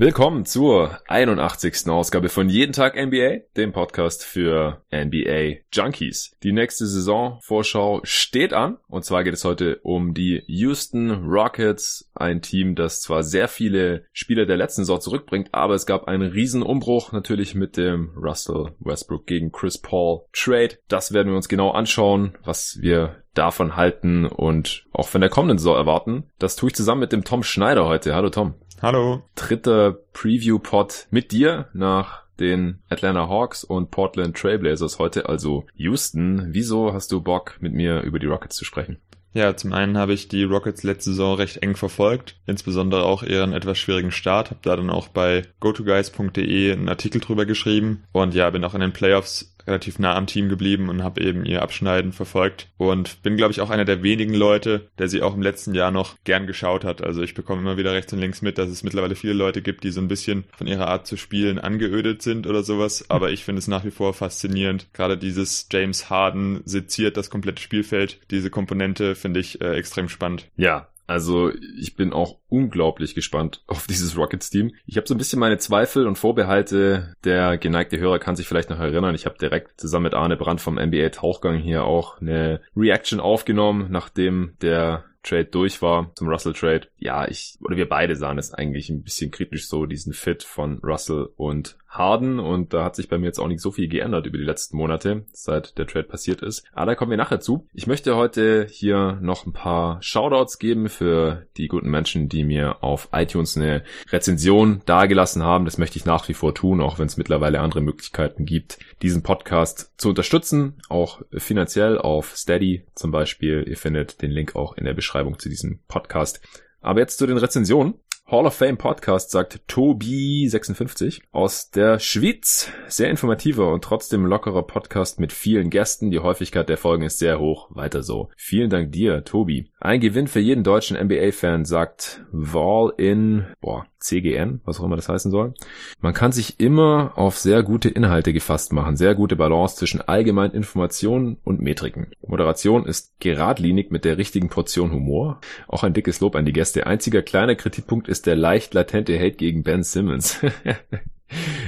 Willkommen zur 81. Ausgabe von Jeden Tag NBA, dem Podcast für NBA Junkies. Die nächste Saisonvorschau steht an und zwar geht es heute um die Houston Rockets, ein Team, das zwar sehr viele Spieler der letzten Saison zurückbringt, aber es gab einen riesen Umbruch natürlich mit dem Russell Westbrook gegen Chris Paul Trade. Das werden wir uns genau anschauen, was wir davon halten und auch von der kommenden Saison erwarten. Das tue ich zusammen mit dem Tom Schneider heute. Hallo Tom. Hallo. Dritter Preview-Pod mit dir nach den Atlanta Hawks und Portland Trailblazers heute, also Houston. Wieso hast du Bock, mit mir über die Rockets zu sprechen? Ja, zum einen habe ich die Rockets letzte Saison recht eng verfolgt, insbesondere auch ihren etwas schwierigen Start, habe da dann auch bei gotoguys.de einen Artikel drüber geschrieben und ja, bin auch in den Playoffs relativ nah am Team geblieben und habe eben ihr Abschneiden verfolgt und bin, glaube ich, auch einer der wenigen Leute, der sie auch im letzten Jahr noch gern geschaut hat. Also ich bekomme immer wieder rechts und links mit, dass es mittlerweile viele Leute gibt, die so ein bisschen von ihrer Art zu spielen angeödet sind oder sowas. Aber ich finde es nach wie vor faszinierend. Gerade dieses James Harden seziert das komplette Spielfeld. Diese Komponente finde ich äh, extrem spannend. Ja, also ich bin auch unglaublich gespannt auf dieses Rockets-Team. Ich habe so ein bisschen meine Zweifel und Vorbehalte. Der geneigte Hörer kann sich vielleicht noch erinnern. Ich habe direkt zusammen mit Arne Brandt vom NBA Tauchgang hier auch eine Reaction aufgenommen, nachdem der Trade durch war, zum Russell Trade. Ja, ich, oder wir beide sahen es eigentlich ein bisschen kritisch so, diesen Fit von Russell und Harden und da hat sich bei mir jetzt auch nicht so viel geändert über die letzten Monate, seit der Trade passiert ist. Aber da kommen wir nachher zu. Ich möchte heute hier noch ein paar Shoutouts geben für die guten Menschen, die mir auf iTunes eine Rezension dagelassen haben. Das möchte ich nach wie vor tun, auch wenn es mittlerweile andere Möglichkeiten gibt, diesen Podcast zu unterstützen, auch finanziell auf Steady zum Beispiel. Ihr findet den Link auch in der Beschreibung zu diesem Podcast. Aber jetzt zu den Rezensionen. Hall of Fame Podcast, sagt Tobi56 aus der Schweiz. Sehr informativer und trotzdem lockerer Podcast mit vielen Gästen. Die Häufigkeit der Folgen ist sehr hoch. Weiter so. Vielen Dank dir, Tobi. Ein Gewinn für jeden deutschen NBA-Fan, sagt Wall in, boah, CGN, was auch immer das heißen soll. Man kann sich immer auf sehr gute Inhalte gefasst machen, sehr gute Balance zwischen allgemeinen Informationen und Metriken. Moderation ist geradlinig mit der richtigen Portion Humor. Auch ein dickes Lob an die Gäste. Einziger kleiner Kritikpunkt ist der leicht latente Hate gegen Ben Simmons.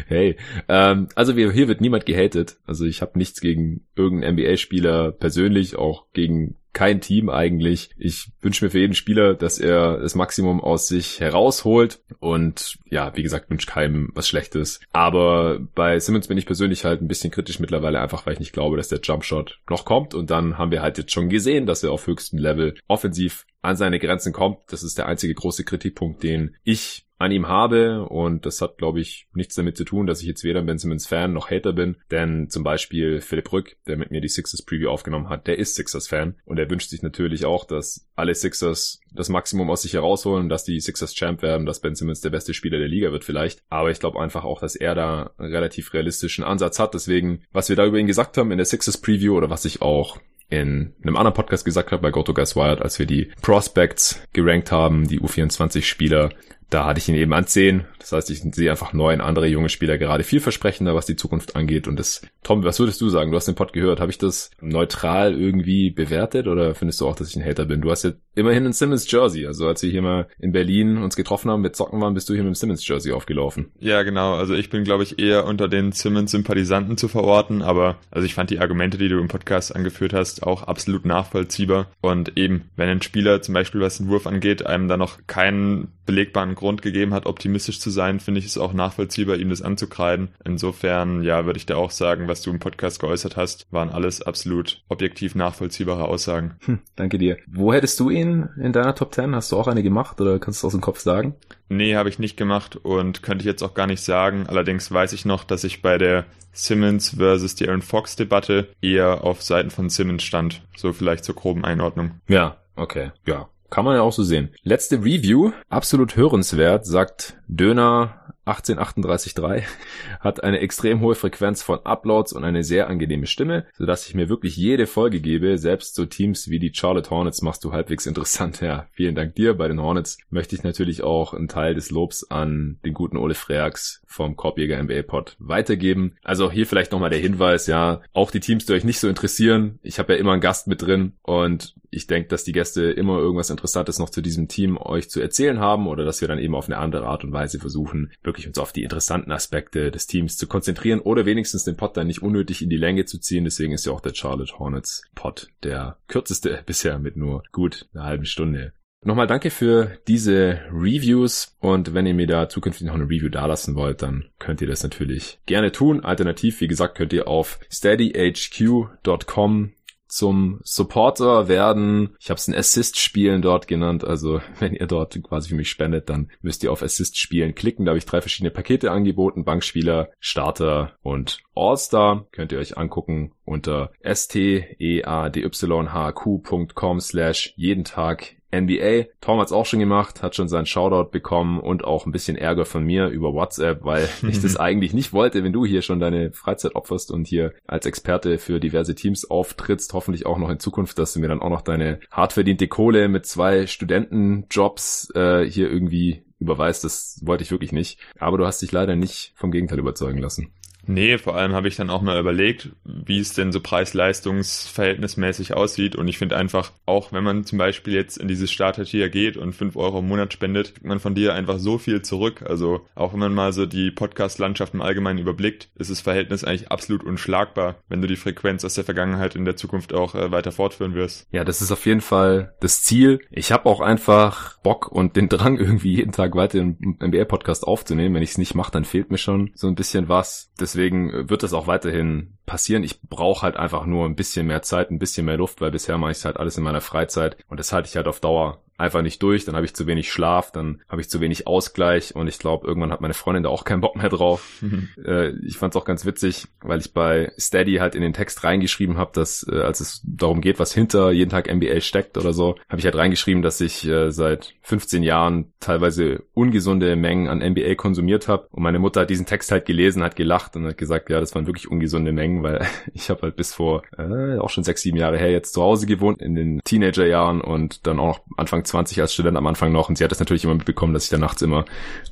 Hey, ähm, also hier wird niemand gehatet. Also ich habe nichts gegen irgendeinen NBA-Spieler persönlich, auch gegen kein Team eigentlich. Ich wünsche mir für jeden Spieler, dass er das Maximum aus sich herausholt und ja, wie gesagt, wünsche keinem was Schlechtes. Aber bei Simmons bin ich persönlich halt ein bisschen kritisch mittlerweile, einfach weil ich nicht glaube, dass der Jumpshot noch kommt und dann haben wir halt jetzt schon gesehen, dass er auf höchstem Level offensiv an seine Grenzen kommt. Das ist der einzige große Kritikpunkt, den ich an ihm habe. Und das hat, glaube ich, nichts damit zu tun, dass ich jetzt weder Ben Simmons Fan noch Hater bin, denn zum Beispiel Philipp Rück, der mit mir die Sixers Preview aufgenommen hat, der ist Sixers Fan. Und er wünscht sich natürlich auch, dass alle Sixers das Maximum aus sich herausholen, dass die Sixers Champ werden, dass Ben Simmons der beste Spieler der Liga wird vielleicht, aber ich glaube einfach auch, dass er da einen relativ realistischen Ansatz hat, deswegen, was wir da über ihn gesagt haben in der Sixers Preview oder was ich auch in einem anderen Podcast gesagt habe, bei Goto Guys Wired, als wir die Prospects gerankt haben, die U24-Spieler, da hatte ich ihn eben an 10. Das heißt, ich sehe einfach neun andere junge Spieler gerade vielversprechender, was die Zukunft angeht. Und das, Tom, was würdest du sagen? Du hast den Pod gehört. Habe ich das neutral irgendwie bewertet oder findest du auch, dass ich ein Hater bin? Du hast ja immerhin ein Simmons Jersey. Also als wir hier mal in Berlin uns getroffen haben, mit Zocken waren, bist du hier mit dem Simmons Jersey aufgelaufen. Ja, genau. Also ich bin, glaube ich, eher unter den Simmons-Sympathisanten zu verorten. Aber also ich fand die Argumente, die du im Podcast angeführt hast, auch absolut nachvollziehbar. Und eben, wenn ein Spieler zum Beispiel, was den Wurf angeht, einem da noch keinen belegbaren Grund gegeben hat, optimistisch zu sein, finde ich es auch nachvollziehbar, ihm das anzukreiden. Insofern, ja, würde ich da auch sagen, was du im Podcast geäußert hast, waren alles absolut objektiv nachvollziehbare Aussagen. Hm, danke dir. Wo hättest du ihn in deiner Top 10? Hast du auch eine gemacht oder kannst du aus dem Kopf sagen? Nee, habe ich nicht gemacht und könnte ich jetzt auch gar nicht sagen. Allerdings weiß ich noch, dass ich bei der Simmons versus die Aaron Fox Debatte eher auf Seiten von Simmons stand. So vielleicht zur groben Einordnung. Ja, okay. Ja, kann man ja auch so sehen. Letzte Review, absolut hörenswert, sagt Döner 18383 hat eine extrem hohe Frequenz von Uploads und eine sehr angenehme Stimme, sodass ich mir wirklich jede Folge gebe. Selbst so Teams wie die Charlotte Hornets machst du halbwegs interessant. Ja, vielen Dank dir. Bei den Hornets möchte ich natürlich auch einen Teil des Lobs an den guten Ole Freaks vom Korbjäger NBA Pod weitergeben. Also hier vielleicht nochmal der Hinweis, ja, auch die Teams, die euch nicht so interessieren. Ich habe ja immer einen Gast mit drin und ich denke, dass die Gäste immer irgendwas Interessantes noch zu diesem Team euch zu erzählen haben oder dass wir dann eben auf eine andere Art und Weise versuchen, wirklich uns auf die interessanten Aspekte des Teams zu konzentrieren oder wenigstens den Pod dann nicht unnötig in die Länge zu ziehen. Deswegen ist ja auch der Charlotte Hornets Pod der kürzeste bisher mit nur gut einer halben Stunde. Nochmal danke für diese Reviews und wenn ihr mir da zukünftig noch eine Review dalassen wollt, dann könnt ihr das natürlich gerne tun. Alternativ, wie gesagt, könnt ihr auf steadyhq.com zum Supporter werden. Ich habe es ein Assist-Spielen dort genannt. Also wenn ihr dort quasi für mich spendet, dann müsst ihr auf Assist-Spielen klicken. Da habe ich drei verschiedene Pakete angeboten. Bankspieler, Starter und All-Star. Könnt ihr euch angucken unter steadyhq.com slash jeden Tag NBA. Tom hat's auch schon gemacht, hat schon seinen Shoutout bekommen und auch ein bisschen Ärger von mir über WhatsApp, weil ich das eigentlich nicht wollte, wenn du hier schon deine Freizeit opferst und hier als Experte für diverse Teams auftrittst. Hoffentlich auch noch in Zukunft, dass du mir dann auch noch deine hart verdiente Kohle mit zwei Studentenjobs äh, hier irgendwie überweist. Das wollte ich wirklich nicht. Aber du hast dich leider nicht vom Gegenteil überzeugen lassen. Nee, vor allem habe ich dann auch mal überlegt, wie es denn so preis-leistungs-verhältnismäßig aussieht. Und ich finde einfach, auch wenn man zum Beispiel jetzt in dieses Starter-Tier geht und fünf Euro im Monat spendet, kriegt man von dir einfach so viel zurück. Also auch wenn man mal so die Podcast-Landschaft im Allgemeinen überblickt, ist das Verhältnis eigentlich absolut unschlagbar, wenn du die Frequenz aus der Vergangenheit in der Zukunft auch äh, weiter fortführen wirst. Ja, das ist auf jeden Fall das Ziel. Ich habe auch einfach Bock und den Drang, irgendwie jeden Tag weiter einen NBA-Podcast aufzunehmen. Wenn ich es nicht mache, dann fehlt mir schon so ein bisschen was. Das deswegen wird das auch weiterhin passieren. Ich brauche halt einfach nur ein bisschen mehr Zeit, ein bisschen mehr Luft, weil bisher mache ich halt alles in meiner Freizeit und das halte ich halt auf Dauer einfach nicht durch, dann habe ich zu wenig Schlaf, dann habe ich zu wenig Ausgleich und ich glaube, irgendwann hat meine Freundin da auch keinen Bock mehr drauf. Mhm. Äh, ich fand es auch ganz witzig, weil ich bei Steady halt in den Text reingeschrieben habe, dass äh, als es darum geht, was hinter jeden Tag NBA steckt oder so, habe ich halt reingeschrieben, dass ich äh, seit 15 Jahren teilweise ungesunde Mengen an NBA konsumiert habe und meine Mutter hat diesen Text halt gelesen, hat gelacht und hat gesagt, ja, das waren wirklich ungesunde Mengen, weil ich habe halt bis vor äh, auch schon sechs, sieben Jahre her jetzt zu Hause gewohnt in den Teenagerjahren und dann auch noch Anfang 20 als Student am Anfang noch. Und sie hat das natürlich immer mitbekommen, dass ich da nachts immer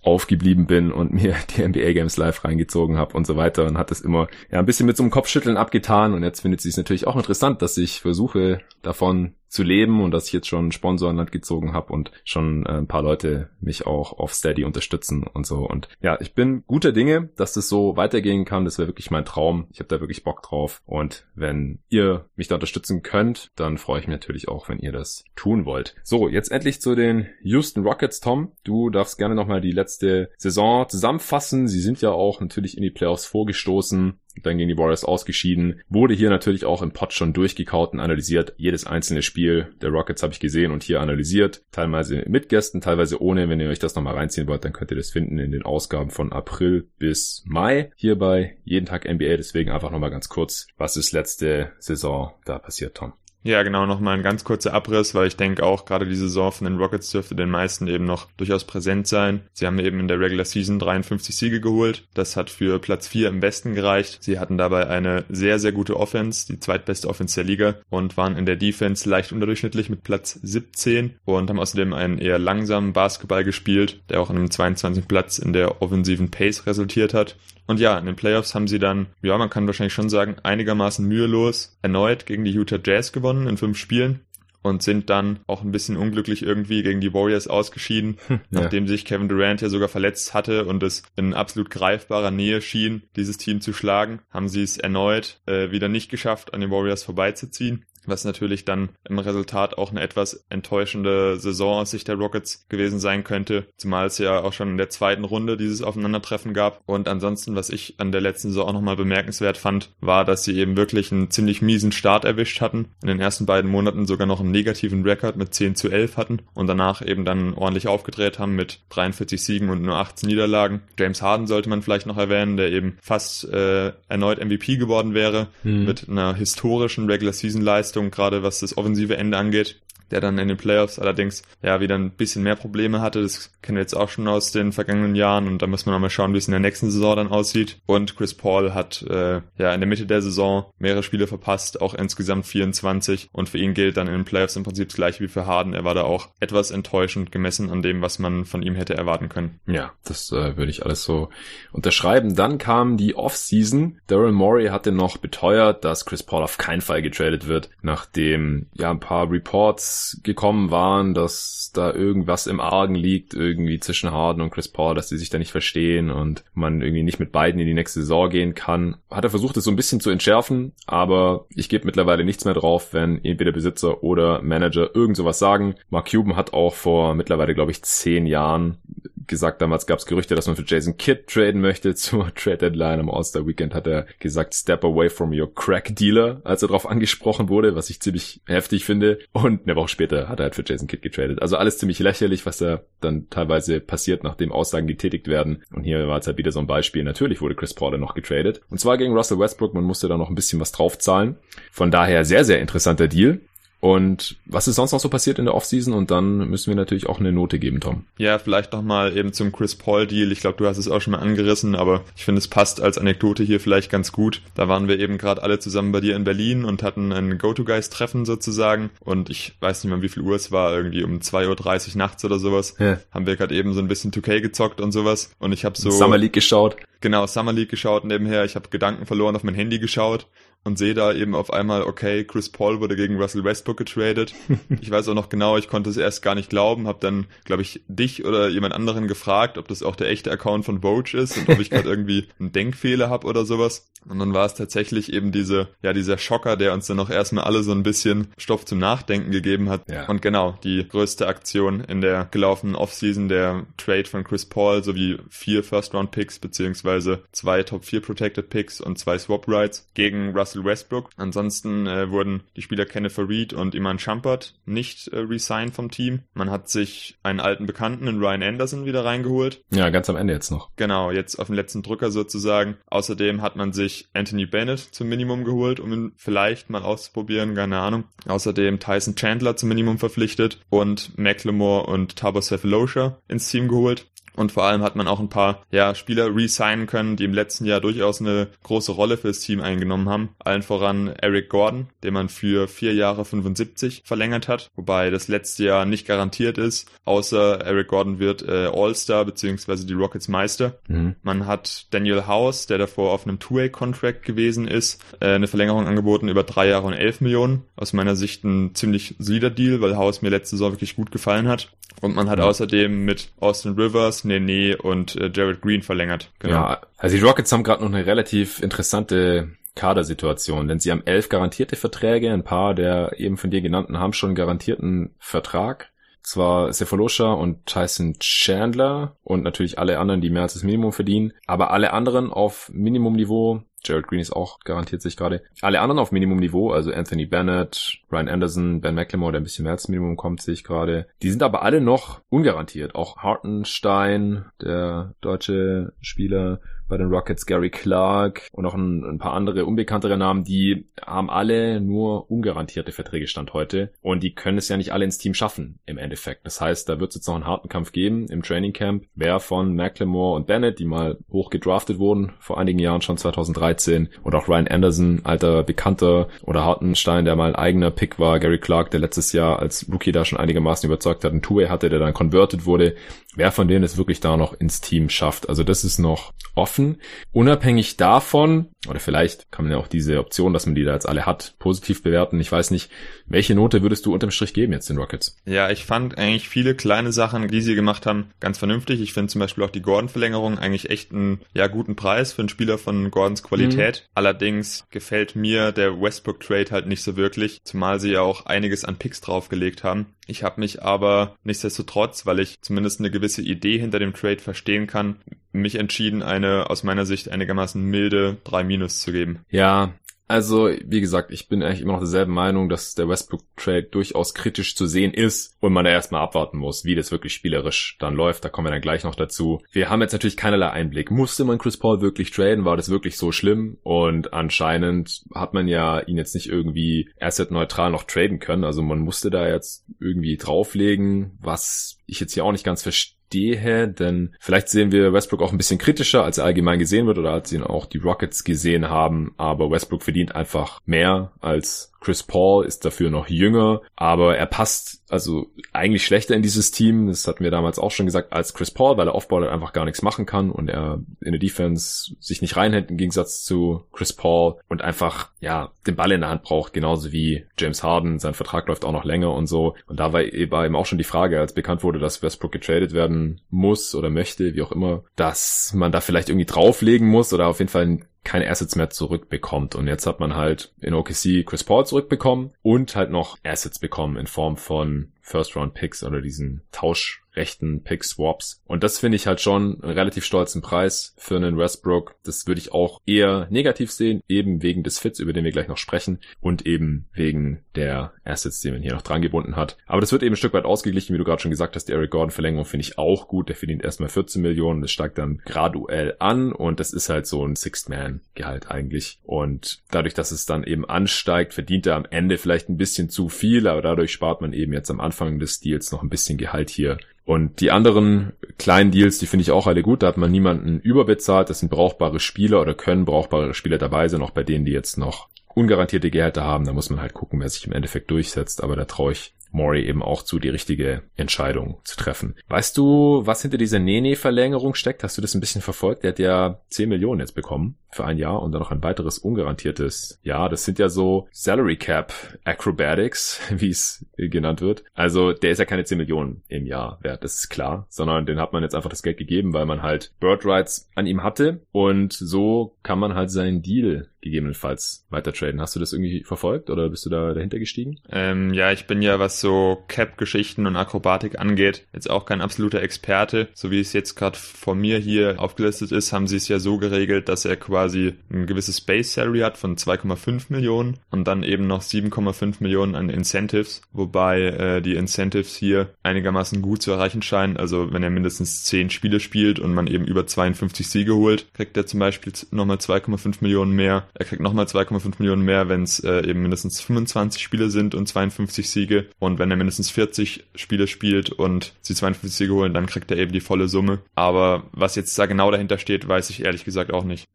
aufgeblieben bin und mir die NBA Games live reingezogen habe und so weiter und hat das immer ja ein bisschen mit so einem Kopfschütteln abgetan. Und jetzt findet sie es natürlich auch interessant, dass ich versuche davon zu leben und dass ich jetzt schon einen Sponsor an Land gezogen habe und schon äh, ein paar Leute mich auch auf Steady unterstützen und so. Und ja, ich bin guter Dinge, dass das so weitergehen kann. Das wäre wirklich mein Traum. Ich habe da wirklich Bock drauf. Und wenn ihr mich da unterstützen könnt, dann freue ich mich natürlich auch, wenn ihr das tun wollt. So, jetzt endlich zu den Houston Rockets, Tom. Du darfst gerne nochmal die letzte Saison zusammenfassen. Sie sind ja auch natürlich in die Playoffs vorgestoßen dann gegen die Warriors ausgeschieden. Wurde hier natürlich auch im Pod schon durchgekaut und analysiert. Jedes einzelne Spiel der Rockets habe ich gesehen und hier analysiert. Teilweise mit Gästen, teilweise ohne. Wenn ihr euch das nochmal reinziehen wollt, dann könnt ihr das finden in den Ausgaben von April bis Mai. Hier bei Jeden Tag NBA. Deswegen einfach nochmal ganz kurz, was ist letzte Saison da passiert, Tom? Ja, genau, nochmal ein ganz kurzer Abriss, weil ich denke auch gerade die Saison von den Rockets dürfte den meisten eben noch durchaus präsent sein. Sie haben eben in der Regular Season 53 Siege geholt. Das hat für Platz 4 im Westen gereicht. Sie hatten dabei eine sehr, sehr gute Offense, die zweitbeste Offense der Liga und waren in der Defense leicht unterdurchschnittlich mit Platz 17 und haben außerdem einen eher langsamen Basketball gespielt, der auch in einem 22. Platz in der offensiven Pace resultiert hat. Und ja, in den Playoffs haben sie dann, ja, man kann wahrscheinlich schon sagen, einigermaßen mühelos erneut gegen die Utah Jazz gewonnen in fünf Spielen und sind dann auch ein bisschen unglücklich irgendwie gegen die Warriors ausgeschieden, ja. nachdem sich Kevin Durant ja sogar verletzt hatte und es in absolut greifbarer Nähe schien, dieses Team zu schlagen, haben sie es erneut äh, wieder nicht geschafft, an den Warriors vorbeizuziehen was natürlich dann im Resultat auch eine etwas enttäuschende Saison aus Sicht der Rockets gewesen sein könnte, zumal es ja auch schon in der zweiten Runde dieses Aufeinandertreffen gab. Und ansonsten, was ich an der letzten Saison auch nochmal bemerkenswert fand, war, dass sie eben wirklich einen ziemlich miesen Start erwischt hatten, in den ersten beiden Monaten sogar noch einen negativen Rekord mit 10 zu 11 hatten und danach eben dann ordentlich aufgedreht haben mit 43 Siegen und nur 18 Niederlagen. James Harden sollte man vielleicht noch erwähnen, der eben fast äh, erneut MVP geworden wäre, mhm. mit einer historischen Regular Season Leistung Leistung, gerade was das offensive Ende angeht. Der dann in den Playoffs allerdings ja wieder ein bisschen mehr Probleme hatte. Das kennen wir jetzt auch schon aus den vergangenen Jahren und da muss man auch mal schauen, wie es in der nächsten Saison dann aussieht. Und Chris Paul hat äh, ja in der Mitte der Saison mehrere Spiele verpasst, auch insgesamt 24 und für ihn gilt dann in den Playoffs im Prinzip das gleiche wie für Harden. Er war da auch etwas enttäuschend gemessen an dem, was man von ihm hätte erwarten können. Ja, das äh, würde ich alles so unterschreiben. Dann kam die Offseason. Daryl Morey hatte noch beteuert, dass Chris Paul auf keinen Fall getradet wird, nachdem ja ein paar Reports gekommen waren, dass da irgendwas im Argen liegt, irgendwie zwischen Harden und Chris Paul, dass die sich da nicht verstehen und man irgendwie nicht mit beiden in die nächste Saison gehen kann. Hat er versucht, es so ein bisschen zu entschärfen, aber ich gebe mittlerweile nichts mehr drauf, wenn entweder Besitzer oder Manager irgend sowas sagen. Mark Cuban hat auch vor mittlerweile, glaube ich, zehn Jahren gesagt, damals gab es Gerüchte, dass man für Jason Kidd traden möchte zur Trade Deadline. Am All-Star Weekend hat er gesagt, step away from your crack dealer, als er darauf angesprochen wurde, was ich ziemlich heftig finde. Und eine Woche später hat er halt für Jason Kidd getradet. Also alles ziemlich lächerlich, was da dann teilweise passiert, nachdem Aussagen getätigt werden. Und hier war es halt wieder so ein Beispiel. Natürlich wurde Chris Paul noch getradet. Und zwar gegen Russell Westbrook. Man musste da noch ein bisschen was draufzahlen. Von daher sehr, sehr interessanter Deal. Und was ist sonst noch so passiert in der Offseason? Und dann müssen wir natürlich auch eine Note geben, Tom. Ja, vielleicht nochmal eben zum Chris Paul Deal. Ich glaube, du hast es auch schon mal angerissen, aber ich finde, es passt als Anekdote hier vielleicht ganz gut. Da waren wir eben gerade alle zusammen bei dir in Berlin und hatten ein Go-To-Guys-Treffen sozusagen. Und ich weiß nicht mehr, wie viel Uhr es war, irgendwie um 2.30 Uhr nachts oder sowas. Ja. Haben wir gerade eben so ein bisschen 2K gezockt und sowas. Und ich habe so... Summer League geschaut. Genau, Summer League geschaut nebenher. Ich habe Gedanken verloren, auf mein Handy geschaut und sehe da eben auf einmal, okay, Chris Paul wurde gegen Russell Westbrook getradet. ich weiß auch noch genau, ich konnte es erst gar nicht glauben, habe dann, glaube ich, dich oder jemand anderen gefragt, ob das auch der echte Account von Vogue ist und ob ich gerade irgendwie einen Denkfehler habe oder sowas. Und dann war es tatsächlich eben diese, ja, dieser Schocker, der uns dann noch erstmal alle so ein bisschen Stoff zum Nachdenken gegeben hat. Ja. Und genau, die größte Aktion in der gelaufenen Offseason, der Trade von Chris Paul sowie vier First-Round-Picks beziehungsweise zwei Top-4 Protected Picks und zwei Swap-Rights gegen Russell Westbrook. Ansonsten äh, wurden die Spieler Kenneth Reed und Iman Shumpert nicht äh, resigned vom Team. Man hat sich einen alten Bekannten in Ryan Anderson wieder reingeholt. Ja, ganz am Ende jetzt noch. Genau, jetzt auf den letzten Drücker sozusagen. Außerdem hat man sich Anthony Bennett zum Minimum geholt, um ihn vielleicht mal auszuprobieren, keine Ahnung. Außerdem Tyson Chandler zum Minimum verpflichtet und McLemore und Tabo Cephalosha ins Team geholt. Und vor allem hat man auch ein paar ja, Spieler re-signen können, die im letzten Jahr durchaus eine große Rolle fürs Team eingenommen haben. Allen voran Eric Gordon, den man für vier Jahre 75 verlängert hat, wobei das letzte Jahr nicht garantiert ist, außer Eric Gordon wird äh, All-Star bzw. die Rockets Meister. Mhm. Man hat Daniel House, der davor auf einem Two-Way-Contract gewesen ist, äh, eine Verlängerung angeboten über drei Jahre und elf Millionen. Aus meiner Sicht ein ziemlich solider Deal, weil House mir letzte Saison wirklich gut gefallen hat. Und man hat ja. außerdem mit Austin Rivers, Nene und äh, Jared Green verlängert. Genau. Ja, also die Rockets haben gerade noch eine relativ interessante Kadersituation, denn sie haben elf garantierte Verträge, ein paar der eben von dir genannten haben schon einen garantierten Vertrag. Zwar Cephalosha und Tyson Chandler und natürlich alle anderen, die mehr als das Minimum verdienen, aber alle anderen auf Minimumniveau Jared Green ist auch garantiert sich gerade. Alle anderen auf Minimumniveau, also Anthony Bennett, Ryan Anderson, Ben McLemore, der ein bisschen mehr als Minimum kommt, sehe ich gerade. Die sind aber alle noch ungarantiert. Auch Hartenstein, der deutsche Spieler, bei den Rockets Gary Clark und auch ein, ein, paar andere unbekanntere Namen, die haben alle nur ungarantierte Verträge Stand heute und die können es ja nicht alle ins Team schaffen im Endeffekt. Das heißt, da wird es jetzt noch einen harten Kampf geben im Training Camp. Wer von McLemore und Bennett, die mal hoch gedraftet wurden vor einigen Jahren schon 2013 und auch Ryan Anderson, alter Bekannter oder Hartenstein, der mal ein eigener Pick war, Gary Clark, der letztes Jahr als Rookie da schon einigermaßen überzeugt hat, ein Two-Way hatte, der dann converted wurde. Wer von denen es wirklich da noch ins Team schafft. Also das ist noch offen offen. Unabhängig davon, oder vielleicht kann man ja auch diese Option, dass man die da jetzt alle hat, positiv bewerten. Ich weiß nicht, welche Note würdest du unterm Strich geben jetzt den Rockets? Ja, ich fand eigentlich viele kleine Sachen, die sie gemacht haben, ganz vernünftig. Ich finde zum Beispiel auch die Gordon-Verlängerung eigentlich echt einen ja, guten Preis für einen Spieler von Gordons Qualität. Mhm. Allerdings gefällt mir der Westbrook-Trade halt nicht so wirklich, zumal sie ja auch einiges an Picks draufgelegt haben. Ich habe mich aber nichtsdestotrotz, weil ich zumindest eine gewisse Idee hinter dem Trade verstehen kann, mich entschieden, eine aus meiner Sicht einigermaßen milde 3 Minus zu geben. Ja, Also, wie gesagt, ich bin eigentlich immer noch derselben Meinung, dass der Westbrook-Trade durchaus kritisch zu sehen ist und man da erstmal abwarten muss, wie das wirklich spielerisch dann läuft. Da kommen wir dann gleich noch dazu. Wir haben jetzt natürlich keinerlei Einblick. Musste man Chris Paul wirklich traden? War das wirklich so schlimm? Und anscheinend hat man ja ihn jetzt nicht irgendwie asset-neutral noch traden können. Also man musste da jetzt irgendwie drauflegen, was ich jetzt hier auch nicht ganz verstehe verstehe, denn vielleicht sehen wir Westbrook auch ein bisschen kritischer, als er allgemein gesehen wird oder als ihn auch die Rockets gesehen haben, aber Westbrook verdient einfach mehr als Chris Paul ist dafür noch jünger, aber er passt also eigentlich schlechter in dieses Team. Das hatten wir damals auch schon gesagt als Chris Paul, weil er Aufbau einfach gar nichts machen kann und er in der Defense sich nicht reinhält im Gegensatz zu Chris Paul und einfach ja den Ball in der Hand braucht, genauso wie James Harden. Sein Vertrag läuft auch noch länger und so. Und da war eben auch schon die Frage, als bekannt wurde, dass Westbrook getradet werden muss oder möchte, wie auch immer, dass man da vielleicht irgendwie drauflegen muss oder auf jeden Fall keine Assets mehr zurückbekommt. Und jetzt hat man halt in OKC Chris Paul zurückbekommen und halt noch Assets bekommen in Form von First Round Picks oder diesen Tausch rechten Pick-Swaps. Und das finde ich halt schon einen relativ stolzen Preis für einen Westbrook. Das würde ich auch eher negativ sehen, eben wegen des Fits, über den wir gleich noch sprechen, und eben wegen der Assets, die man hier noch dran hat. Aber das wird eben ein Stück weit ausgeglichen, wie du gerade schon gesagt hast. Die Eric Gordon-Verlängerung finde ich auch gut. Der verdient erstmal 14 Millionen, das steigt dann graduell an und das ist halt so ein Sixth-Man-Gehalt eigentlich. Und dadurch, dass es dann eben ansteigt, verdient er am Ende vielleicht ein bisschen zu viel, aber dadurch spart man eben jetzt am Anfang des Deals noch ein bisschen Gehalt hier und die anderen kleinen Deals, die finde ich auch alle gut. Da hat man niemanden überbezahlt. Das sind brauchbare Spieler oder können brauchbare Spieler dabei sein, auch bei denen, die jetzt noch ungarantierte Gehälter haben. Da muss man halt gucken, wer sich im Endeffekt durchsetzt. Aber da traue ich Maury eben auch zu, die richtige Entscheidung zu treffen. Weißt du, was hinter dieser Nene-Verlängerung steckt? Hast du das ein bisschen verfolgt? Der hat ja 10 Millionen jetzt bekommen für ein Jahr und dann noch ein weiteres ungarantiertes Jahr. Das sind ja so Salary Cap Acrobatics, wie es genannt wird. Also der ist ja keine 10 Millionen im Jahr wert, das ist klar, sondern den hat man jetzt einfach das Geld gegeben, weil man halt Bird Rights an ihm hatte und so kann man halt seinen Deal gegebenenfalls weiter traden. Hast du das irgendwie verfolgt oder bist du da dahinter gestiegen? Ähm, ja, ich bin ja, was so Cap-Geschichten und Akrobatik angeht, jetzt auch kein absoluter Experte. So wie es jetzt gerade vor mir hier aufgelistet ist, haben sie es ja so geregelt, dass er quasi quasi ein gewisses Base Salary hat von 2,5 Millionen und dann eben noch 7,5 Millionen an Incentives, wobei äh, die Incentives hier einigermaßen gut zu erreichen scheinen. Also wenn er mindestens 10 Spiele spielt und man eben über 52 Siege holt, kriegt er zum Beispiel nochmal 2,5 Millionen mehr. Er kriegt nochmal 2,5 Millionen mehr, wenn es äh, eben mindestens 25 Spiele sind und 52 Siege. Und wenn er mindestens 40 Spiele spielt und sie 52 Siege holen, dann kriegt er eben die volle Summe. Aber was jetzt da genau dahinter steht, weiß ich ehrlich gesagt auch nicht.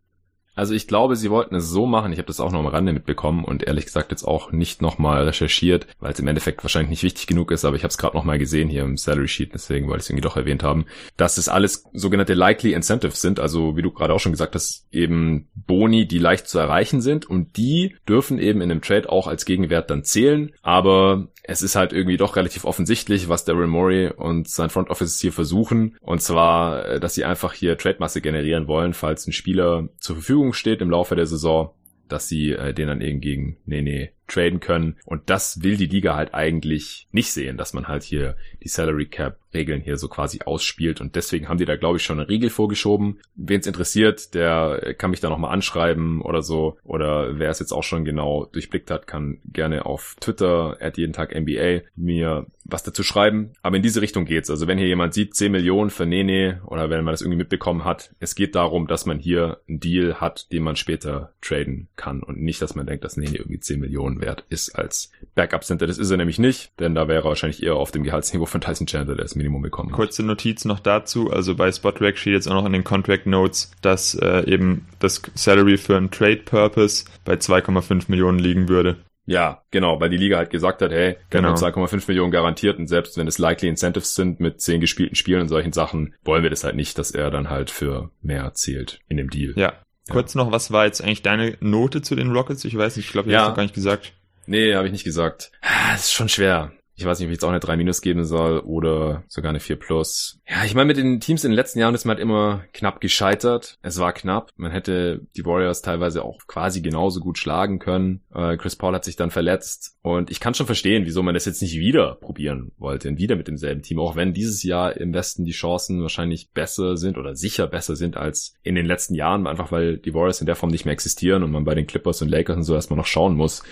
Also ich glaube, sie wollten es so machen. Ich habe das auch noch am Rande mitbekommen und ehrlich gesagt jetzt auch nicht nochmal recherchiert, weil es im Endeffekt wahrscheinlich nicht wichtig genug ist, aber ich habe es gerade nochmal gesehen hier im Salary Sheet, deswegen wollte ich es irgendwie doch erwähnt haben, dass es alles sogenannte likely incentives sind, also wie du gerade auch schon gesagt hast, eben Boni, die leicht zu erreichen sind und die dürfen eben in einem Trade auch als Gegenwert dann zählen, aber es ist halt irgendwie doch relativ offensichtlich, was Daryl Morey und sein Front Office hier versuchen und zwar, äh, dass sie einfach hier Trade-Masse generieren wollen, falls ein Spieler zur Verfügung Verfügung steht im Laufe der Saison, dass sie äh, den dann eben gegen Nene traden können. Und das will die Liga halt eigentlich nicht sehen, dass man halt hier die Salary Cap Regeln hier so quasi ausspielt. Und deswegen haben die da, glaube ich, schon eine Regel vorgeschoben. Wen es interessiert, der kann mich da nochmal anschreiben oder so. Oder wer es jetzt auch schon genau durchblickt hat, kann gerne auf Twitter at jeden Tag NBA mir was dazu schreiben. Aber in diese Richtung geht's. Also wenn hier jemand sieht, 10 Millionen für Nene oder wenn man das irgendwie mitbekommen hat, es geht darum, dass man hier einen Deal hat, den man später traden kann und nicht, dass man denkt, dass Nene irgendwie 10 Millionen Millionen wert ist als Backup-Center. Das ist er nämlich nicht, denn da wäre er wahrscheinlich eher auf dem Gehaltsniveau von Tyson Chandler, der das Minimum bekommen hat. Kurze Notiz noch dazu, also bei Spotrack steht jetzt auch noch in den Contract Notes, dass äh, eben das Salary für einen Trade Purpose bei 2,5 Millionen liegen würde. Ja, genau, weil die Liga halt gesagt hat, hey, genau. haben 2,5 Millionen garantiert und selbst wenn es likely Incentives sind mit 10 gespielten Spielen und solchen Sachen, wollen wir das halt nicht, dass er dann halt für mehr zählt in dem Deal. Ja, Kurz noch, was war jetzt eigentlich deine Note zu den Rockets? Ich weiß nicht, ich glaube, ich ja. hast du gar nicht gesagt. Nee, habe ich nicht gesagt. Ah, das ist schon schwer. Ich weiß nicht, ob ich jetzt auch eine 3 Minus geben soll oder sogar eine 4 Plus. Ja, ich meine, mit den Teams in den letzten Jahren ist man halt immer knapp gescheitert. Es war knapp. Man hätte die Warriors teilweise auch quasi genauso gut schlagen können. Äh, Chris Paul hat sich dann verletzt. Und ich kann schon verstehen, wieso man das jetzt nicht wieder probieren wollte. wieder mit demselben Team. Auch wenn dieses Jahr im Westen die Chancen wahrscheinlich besser sind oder sicher besser sind als in den letzten Jahren. Einfach weil die Warriors in der Form nicht mehr existieren und man bei den Clippers und Lakers und so erstmal noch schauen muss,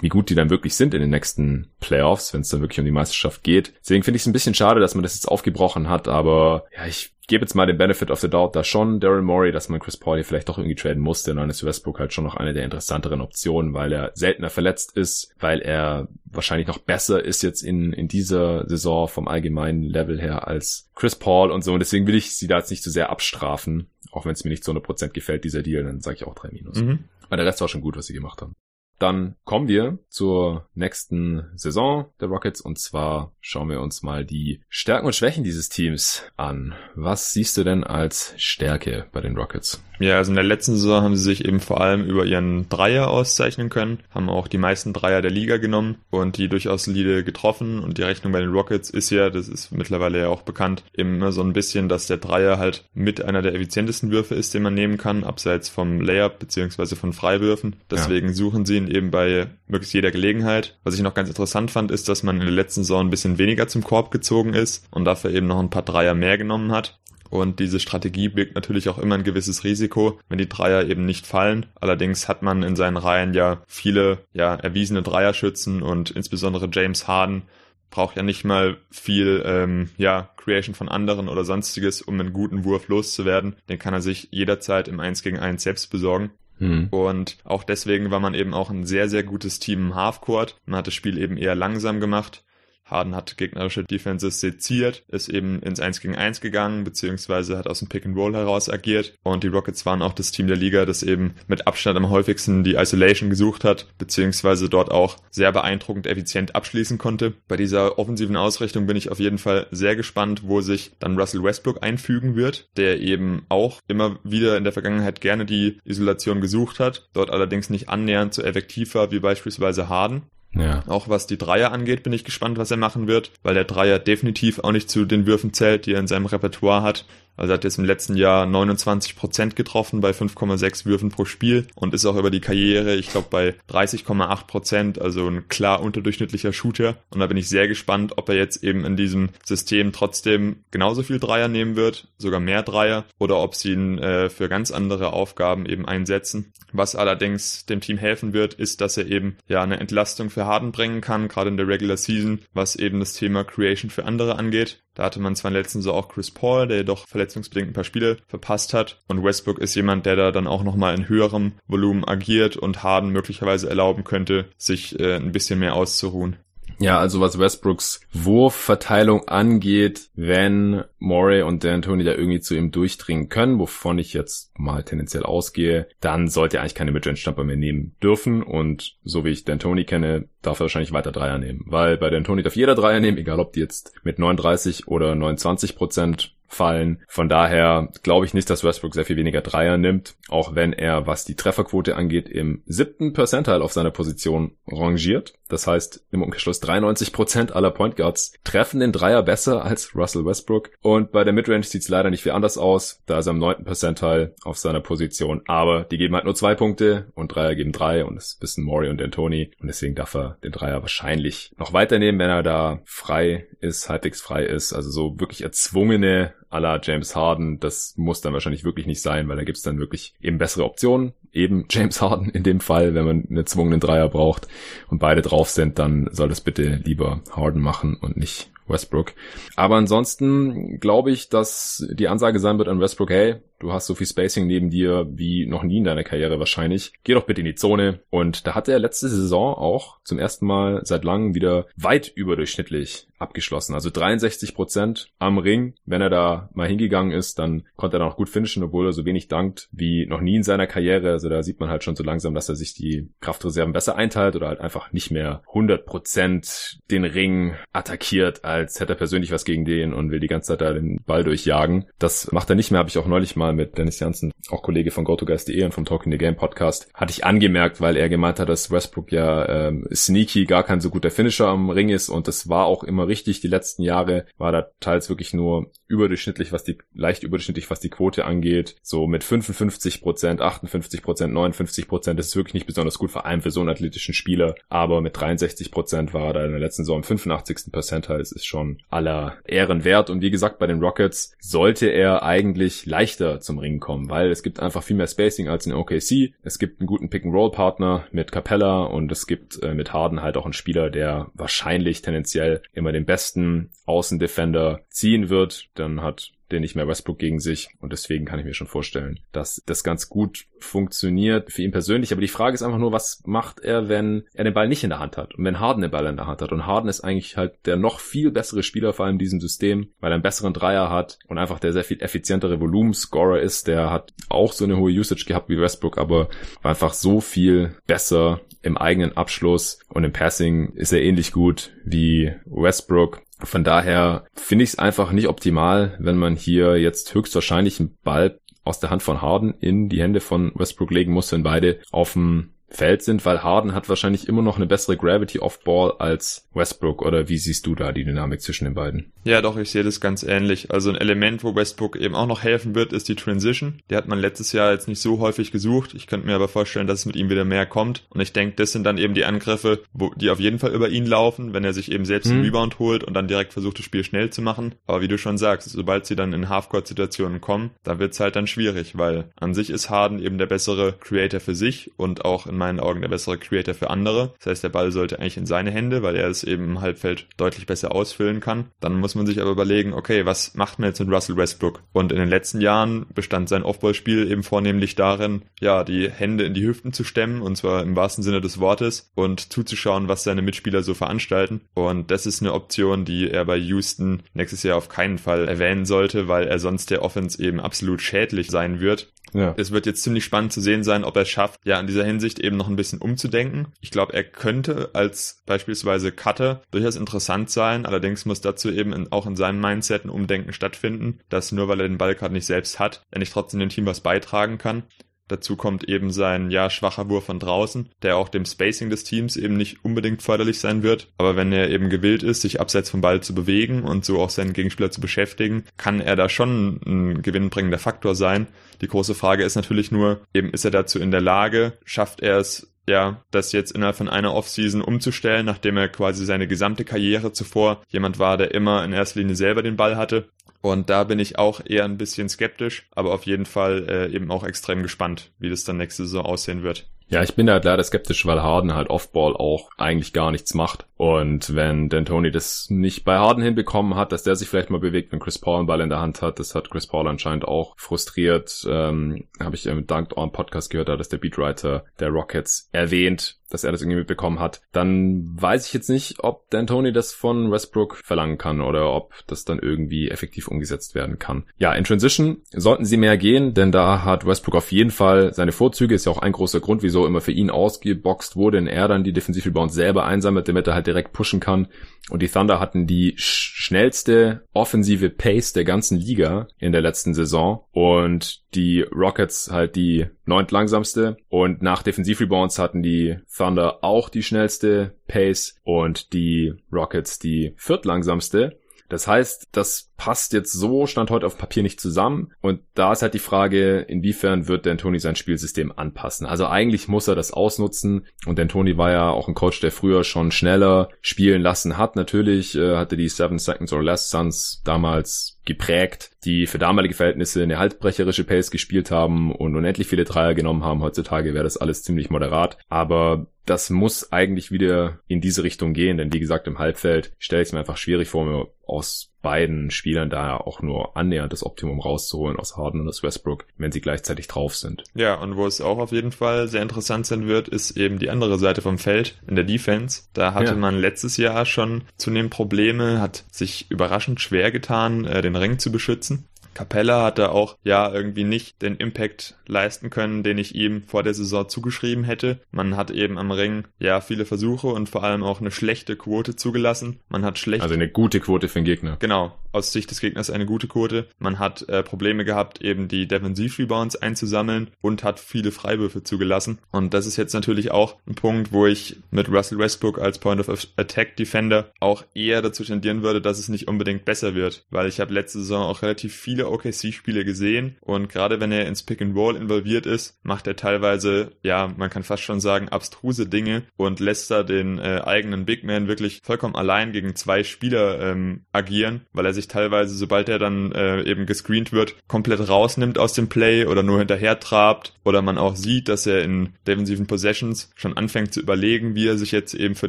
wie gut die dann wirklich sind in den nächsten Playoffs, wenn es dann wirklich um die Meisterschaft geht. Deswegen finde ich es ein bisschen schade, dass man das jetzt aufgebrochen hat, aber ja, ich gebe jetzt mal den Benefit of the Doubt da schon Daryl Morey, dass man Chris Paul hier vielleicht doch irgendwie traden musste. Und dann ist Westbrook halt schon noch eine der interessanteren Optionen, weil er seltener verletzt ist, weil er wahrscheinlich noch besser ist jetzt in, in dieser Saison vom allgemeinen Level her als Chris Paul und so. Und deswegen will ich sie da jetzt nicht zu sehr abstrafen. Auch wenn es mir nicht zu 100% gefällt, dieser Deal, dann sage ich auch drei Minus. Mhm. Weil der Rest war schon gut, was sie gemacht haben. Dann kommen wir zur nächsten Saison der Rockets und zwar schauen wir uns mal die Stärken und Schwächen dieses Teams an. Was siehst du denn als Stärke bei den Rockets? Ja, also in der letzten Saison haben sie sich eben vor allem über ihren Dreier auszeichnen können, haben auch die meisten Dreier der Liga genommen und die durchaus solide getroffen und die Rechnung bei den Rockets ist ja, das ist mittlerweile ja auch bekannt, eben immer so ein bisschen, dass der Dreier halt mit einer der effizientesten Würfe ist, den man nehmen kann, abseits vom Layup beziehungsweise von Freiwürfen. Deswegen ja. suchen sie ihn eben bei möglichst jeder Gelegenheit. Was ich noch ganz interessant fand, ist, dass man in der letzten Saison ein bisschen weniger zum Korb gezogen ist und dafür eben noch ein paar Dreier mehr genommen hat. Und diese Strategie birgt natürlich auch immer ein gewisses Risiko, wenn die Dreier eben nicht fallen. Allerdings hat man in seinen Reihen ja viele ja, erwiesene Dreierschützen und insbesondere James Harden braucht ja nicht mal viel ähm, ja, Creation von anderen oder sonstiges, um einen guten Wurf loszuwerden. Den kann er sich jederzeit im 1 gegen 1 selbst besorgen. Mhm. Und auch deswegen war man eben auch ein sehr, sehr gutes Team im Halfcourt. Man hat das Spiel eben eher langsam gemacht. Harden hat gegnerische Defenses seziert, ist eben ins 1 gegen 1 gegangen, beziehungsweise hat aus dem Pick and Roll heraus agiert. Und die Rockets waren auch das Team der Liga, das eben mit Abstand am häufigsten die Isolation gesucht hat, beziehungsweise dort auch sehr beeindruckend effizient abschließen konnte. Bei dieser offensiven Ausrichtung bin ich auf jeden Fall sehr gespannt, wo sich dann Russell Westbrook einfügen wird, der eben auch immer wieder in der Vergangenheit gerne die Isolation gesucht hat, dort allerdings nicht annähernd so effektiv war wie beispielsweise Harden. Ja. Auch was die Dreier angeht, bin ich gespannt, was er machen wird, weil der Dreier definitiv auch nicht zu den Würfen zählt, die er in seinem Repertoire hat. Also hat jetzt im letzten Jahr 29 Prozent getroffen bei 5,6 Würfen pro Spiel und ist auch über die Karriere, ich glaube, bei 30,8 Prozent, also ein klar unterdurchschnittlicher Shooter. Und da bin ich sehr gespannt, ob er jetzt eben in diesem System trotzdem genauso viel Dreier nehmen wird, sogar mehr Dreier, oder ob sie ihn äh, für ganz andere Aufgaben eben einsetzen. Was allerdings dem Team helfen wird, ist, dass er eben ja eine Entlastung für Harden bringen kann, gerade in der Regular Season, was eben das Thema Creation für andere angeht. Da hatte man zwar in letzten Saison auch Chris Paul, der jedoch verletzungsbedingt ein paar Spiele verpasst hat. Und Westbrook ist jemand, der da dann auch nochmal in höherem Volumen agiert und Harden möglicherweise erlauben könnte, sich äh, ein bisschen mehr auszuruhen. Ja, also was Westbrooks Wurfverteilung angeht, wenn Morey und D'Antoni da irgendwie zu ihm durchdringen können, wovon ich jetzt mal tendenziell ausgehe, dann sollte er eigentlich keine Midrange-Stamper mehr nehmen dürfen. Und so wie ich D'Antoni kenne, darf er wahrscheinlich weiter Dreier nehmen. Weil bei D'Antoni darf jeder Dreier nehmen, egal ob die jetzt mit 39 oder 29 Prozent fallen. Von daher glaube ich nicht, dass Westbrook sehr viel weniger Dreier nimmt, auch wenn er, was die Trefferquote angeht, im siebten Percentile auf seiner Position rangiert. Das heißt, im Umkehrschluss 93 Prozent aller Point Guards treffen den Dreier besser als Russell Westbrook. Und bei der Midrange sieht es leider nicht viel anders aus. Da ist er im neunten Percentile auf seiner Position. Aber die geben halt nur zwei Punkte und Dreier geben drei und das wissen Maury und D'Antoni. Und deswegen darf er den Dreier wahrscheinlich noch weiternehmen, wenn er da frei ist, halbwegs frei ist. Also so wirklich erzwungene à la James Harden, das muss dann wahrscheinlich wirklich nicht sein, weil da gibt's dann wirklich eben bessere Optionen. Eben James Harden in dem Fall, wenn man einen zwungenen Dreier braucht und beide drauf sind, dann soll das bitte lieber Harden machen und nicht Westbrook. Aber ansonsten glaube ich, dass die Ansage sein wird an Westbrook, hey, du hast so viel Spacing neben dir wie noch nie in deiner Karriere wahrscheinlich. Geh doch bitte in die Zone. Und da hat er letzte Saison auch zum ersten Mal seit langem wieder weit überdurchschnittlich abgeschlossen. Also 63 Prozent am Ring. Wenn er da mal hingegangen ist, dann konnte er da noch gut finishen, obwohl er so wenig dankt wie noch nie in seiner Karriere. Also da sieht man halt schon so langsam, dass er sich die Kraftreserven besser einteilt oder halt einfach nicht mehr 100 Prozent den Ring attackiert, als hätte er persönlich was gegen den und will die ganze Zeit da den Ball durchjagen. Das macht er nicht mehr, habe ich auch neulich mal mal mit Dennis Janssen, auch Kollege von GoToGuys.de und vom Talking the Game Podcast, hatte ich angemerkt, weil er gemeint hat, dass Westbrook ja ähm, sneaky gar kein so guter Finisher am Ring ist und das war auch immer richtig. Die letzten Jahre war da teils wirklich nur überdurchschnittlich, was die, leicht überdurchschnittlich, was die Quote angeht. So mit 55 Prozent, 58 Prozent, 59 Prozent, das ist wirklich nicht besonders gut, vor allem für so einen athletischen Spieler. Aber mit 63 Prozent war er da in der letzten Saison im 85. Percentile. Es ist schon aller Ehren wert. Und wie gesagt, bei den Rockets sollte er eigentlich leichter zum Ring kommen, weil es gibt einfach viel mehr Spacing als in OKC. Es gibt einen guten Pick-and-Roll-Partner mit Capella und es gibt äh, mit Harden halt auch einen Spieler, der wahrscheinlich tendenziell immer den besten Außendefender ziehen wird. Dann hat der nicht mehr Westbrook gegen sich. Und deswegen kann ich mir schon vorstellen, dass das ganz gut funktioniert für ihn persönlich. Aber die Frage ist einfach nur, was macht er, wenn er den Ball nicht in der Hand hat und wenn Harden den Ball in der Hand hat. Und Harden ist eigentlich halt der noch viel bessere Spieler vor allem in diesem System, weil er einen besseren Dreier hat und einfach der sehr viel effizientere Volumenscorer ist. Der hat auch so eine hohe Usage gehabt wie Westbrook, aber war einfach so viel besser im eigenen Abschluss und im Passing ist er ähnlich gut wie Westbrook. Von daher finde ich es einfach nicht optimal, wenn man hier jetzt höchstwahrscheinlich einen Ball aus der Hand von Harden in die Hände von Westbrook legen muss, wenn beide auf dem Feld sind, weil Harden hat wahrscheinlich immer noch eine bessere Gravity off Ball als Westbrook oder wie siehst du da die Dynamik zwischen den beiden? Ja, doch, ich sehe das ganz ähnlich. Also ein Element, wo Westbrook eben auch noch helfen wird, ist die Transition. Die hat man letztes Jahr jetzt nicht so häufig gesucht. Ich könnte mir aber vorstellen, dass es mit ihm wieder mehr kommt. Und ich denke, das sind dann eben die Angriffe, wo, die auf jeden Fall über ihn laufen, wenn er sich eben selbst hm. einen Rebound holt und dann direkt versucht, das Spiel schnell zu machen. Aber wie du schon sagst, sobald sie dann in Halfcourt-Situationen kommen, da wird es halt dann schwierig, weil an sich ist Harden eben der bessere Creator für sich und auch in meinen Augen der bessere Creator für andere. Das heißt, der Ball sollte eigentlich in seine Hände, weil er es eben im Halbfeld deutlich besser ausfüllen kann. Dann muss man sich aber überlegen, okay, was macht man jetzt mit Russell Westbrook? Und in den letzten Jahren bestand sein Offballspiel eben vornehmlich darin, ja, die Hände in die Hüften zu stemmen, und zwar im wahrsten Sinne des Wortes, und zuzuschauen, was seine Mitspieler so veranstalten. Und das ist eine Option, die er bei Houston nächstes Jahr auf keinen Fall erwähnen sollte, weil er sonst der Offense eben absolut schädlich sein wird. Ja. Es wird jetzt ziemlich spannend zu sehen sein, ob er es schafft, ja in dieser Hinsicht eben noch ein bisschen umzudenken. Ich glaube, er könnte als beispielsweise Cutter durchaus interessant sein. Allerdings muss dazu eben in, auch in seinem Mindset ein Umdenken stattfinden, dass nur weil er den Ball gerade nicht selbst hat, er nicht trotzdem dem Team was beitragen kann. Dazu kommt eben sein ja schwacher Wurf von draußen, der auch dem Spacing des Teams eben nicht unbedingt förderlich sein wird. Aber wenn er eben gewillt ist, sich abseits vom Ball zu bewegen und so auch seinen Gegenspieler zu beschäftigen, kann er da schon ein gewinnbringender Faktor sein. Die große Frage ist natürlich nur, eben ist er dazu in der Lage, schafft er es ja, das jetzt innerhalb von einer Offseason umzustellen, nachdem er quasi seine gesamte Karriere zuvor jemand war, der immer in erster Linie selber den Ball hatte. Und da bin ich auch eher ein bisschen skeptisch, aber auf jeden Fall äh, eben auch extrem gespannt, wie das dann nächste Saison aussehen wird. Ja, ich bin da halt leider skeptisch, weil Harden halt Offball auch eigentlich gar nichts macht. Und wenn D'Antoni das nicht bei Harden hinbekommen hat, dass der sich vielleicht mal bewegt, wenn Chris Paul einen Ball in der Hand hat, das hat Chris Paul anscheinend auch frustriert. Ähm, Habe ich im Dank On Podcast gehört, da dass der Beatwriter der Rockets erwähnt, dass er das irgendwie mitbekommen hat. Dann weiß ich jetzt nicht, ob D'Antoni das von Westbrook verlangen kann oder ob das dann irgendwie effektiv umgesetzt werden kann. Ja, in Transition sollten sie mehr gehen, denn da hat Westbrook auf jeden Fall seine Vorzüge. Ist ja auch ein großer Grund, wieso immer für ihn ausgeboxt wurde, denn er dann die Defensiv-Rebounds selber einsammelt, damit er halt direkt pushen kann. Und die Thunder hatten die schnellste offensive Pace der ganzen Liga in der letzten Saison und die Rockets halt die neunt langsamste und nach Defensiv-Rebounds hatten die Thunder auch die schnellste Pace und die Rockets die viertlangsamste. Das heißt, das passt jetzt so, stand heute auf Papier nicht zusammen. Und da ist halt die Frage, inwiefern wird D'Antoni sein Spielsystem anpassen. Also eigentlich muss er das ausnutzen. Und D'Antoni war ja auch ein Coach, der früher schon schneller spielen lassen hat. Natürlich äh, hatte die Seven Seconds or Less Suns damals geprägt, die für damalige Verhältnisse eine haltbrecherische Pace gespielt haben und unendlich viele Dreier genommen haben. Heutzutage wäre das alles ziemlich moderat. Aber das muss eigentlich wieder in diese Richtung gehen, denn wie gesagt, im Halbfeld stelle ich es mir einfach schwierig vor, mir aus beiden Spielern da auch nur annähernd das Optimum rauszuholen aus Harden und aus Westbrook, wenn sie gleichzeitig drauf sind. Ja, und wo es auch auf jeden Fall sehr interessant sein wird, ist eben die andere Seite vom Feld in der Defense. Da hatte ja. man letztes Jahr schon zunehmend Probleme, hat sich überraschend schwer getan, äh, den Ring zu beschützen. Capella hat da auch ja irgendwie nicht den Impact leisten können, den ich ihm vor der Saison zugeschrieben hätte. Man hat eben am Ring ja viele Versuche und vor allem auch eine schlechte Quote zugelassen. Man hat schlecht. Also eine gute Quote für den Gegner. Genau. Aus Sicht des Gegners eine gute Quote. Man hat äh, Probleme gehabt, eben die Defensiv-Rebounds einzusammeln und hat viele Freiwürfe zugelassen. Und das ist jetzt natürlich auch ein Punkt, wo ich mit Russell Westbrook als Point of Attack Defender auch eher dazu tendieren würde, dass es nicht unbedingt besser wird. Weil ich habe letzte Saison auch relativ viele OKC-Spiele gesehen und gerade wenn er ins Pick and Roll involviert ist, macht er teilweise, ja, man kann fast schon sagen, abstruse Dinge und lässt da den äh, eigenen Big Man wirklich vollkommen allein gegen zwei Spieler ähm, agieren, weil er sich teilweise, sobald er dann äh, eben gescreent wird, komplett rausnimmt aus dem Play oder nur hinterher trabt oder man auch sieht, dass er in defensiven Possessions schon anfängt zu überlegen, wie er sich jetzt eben für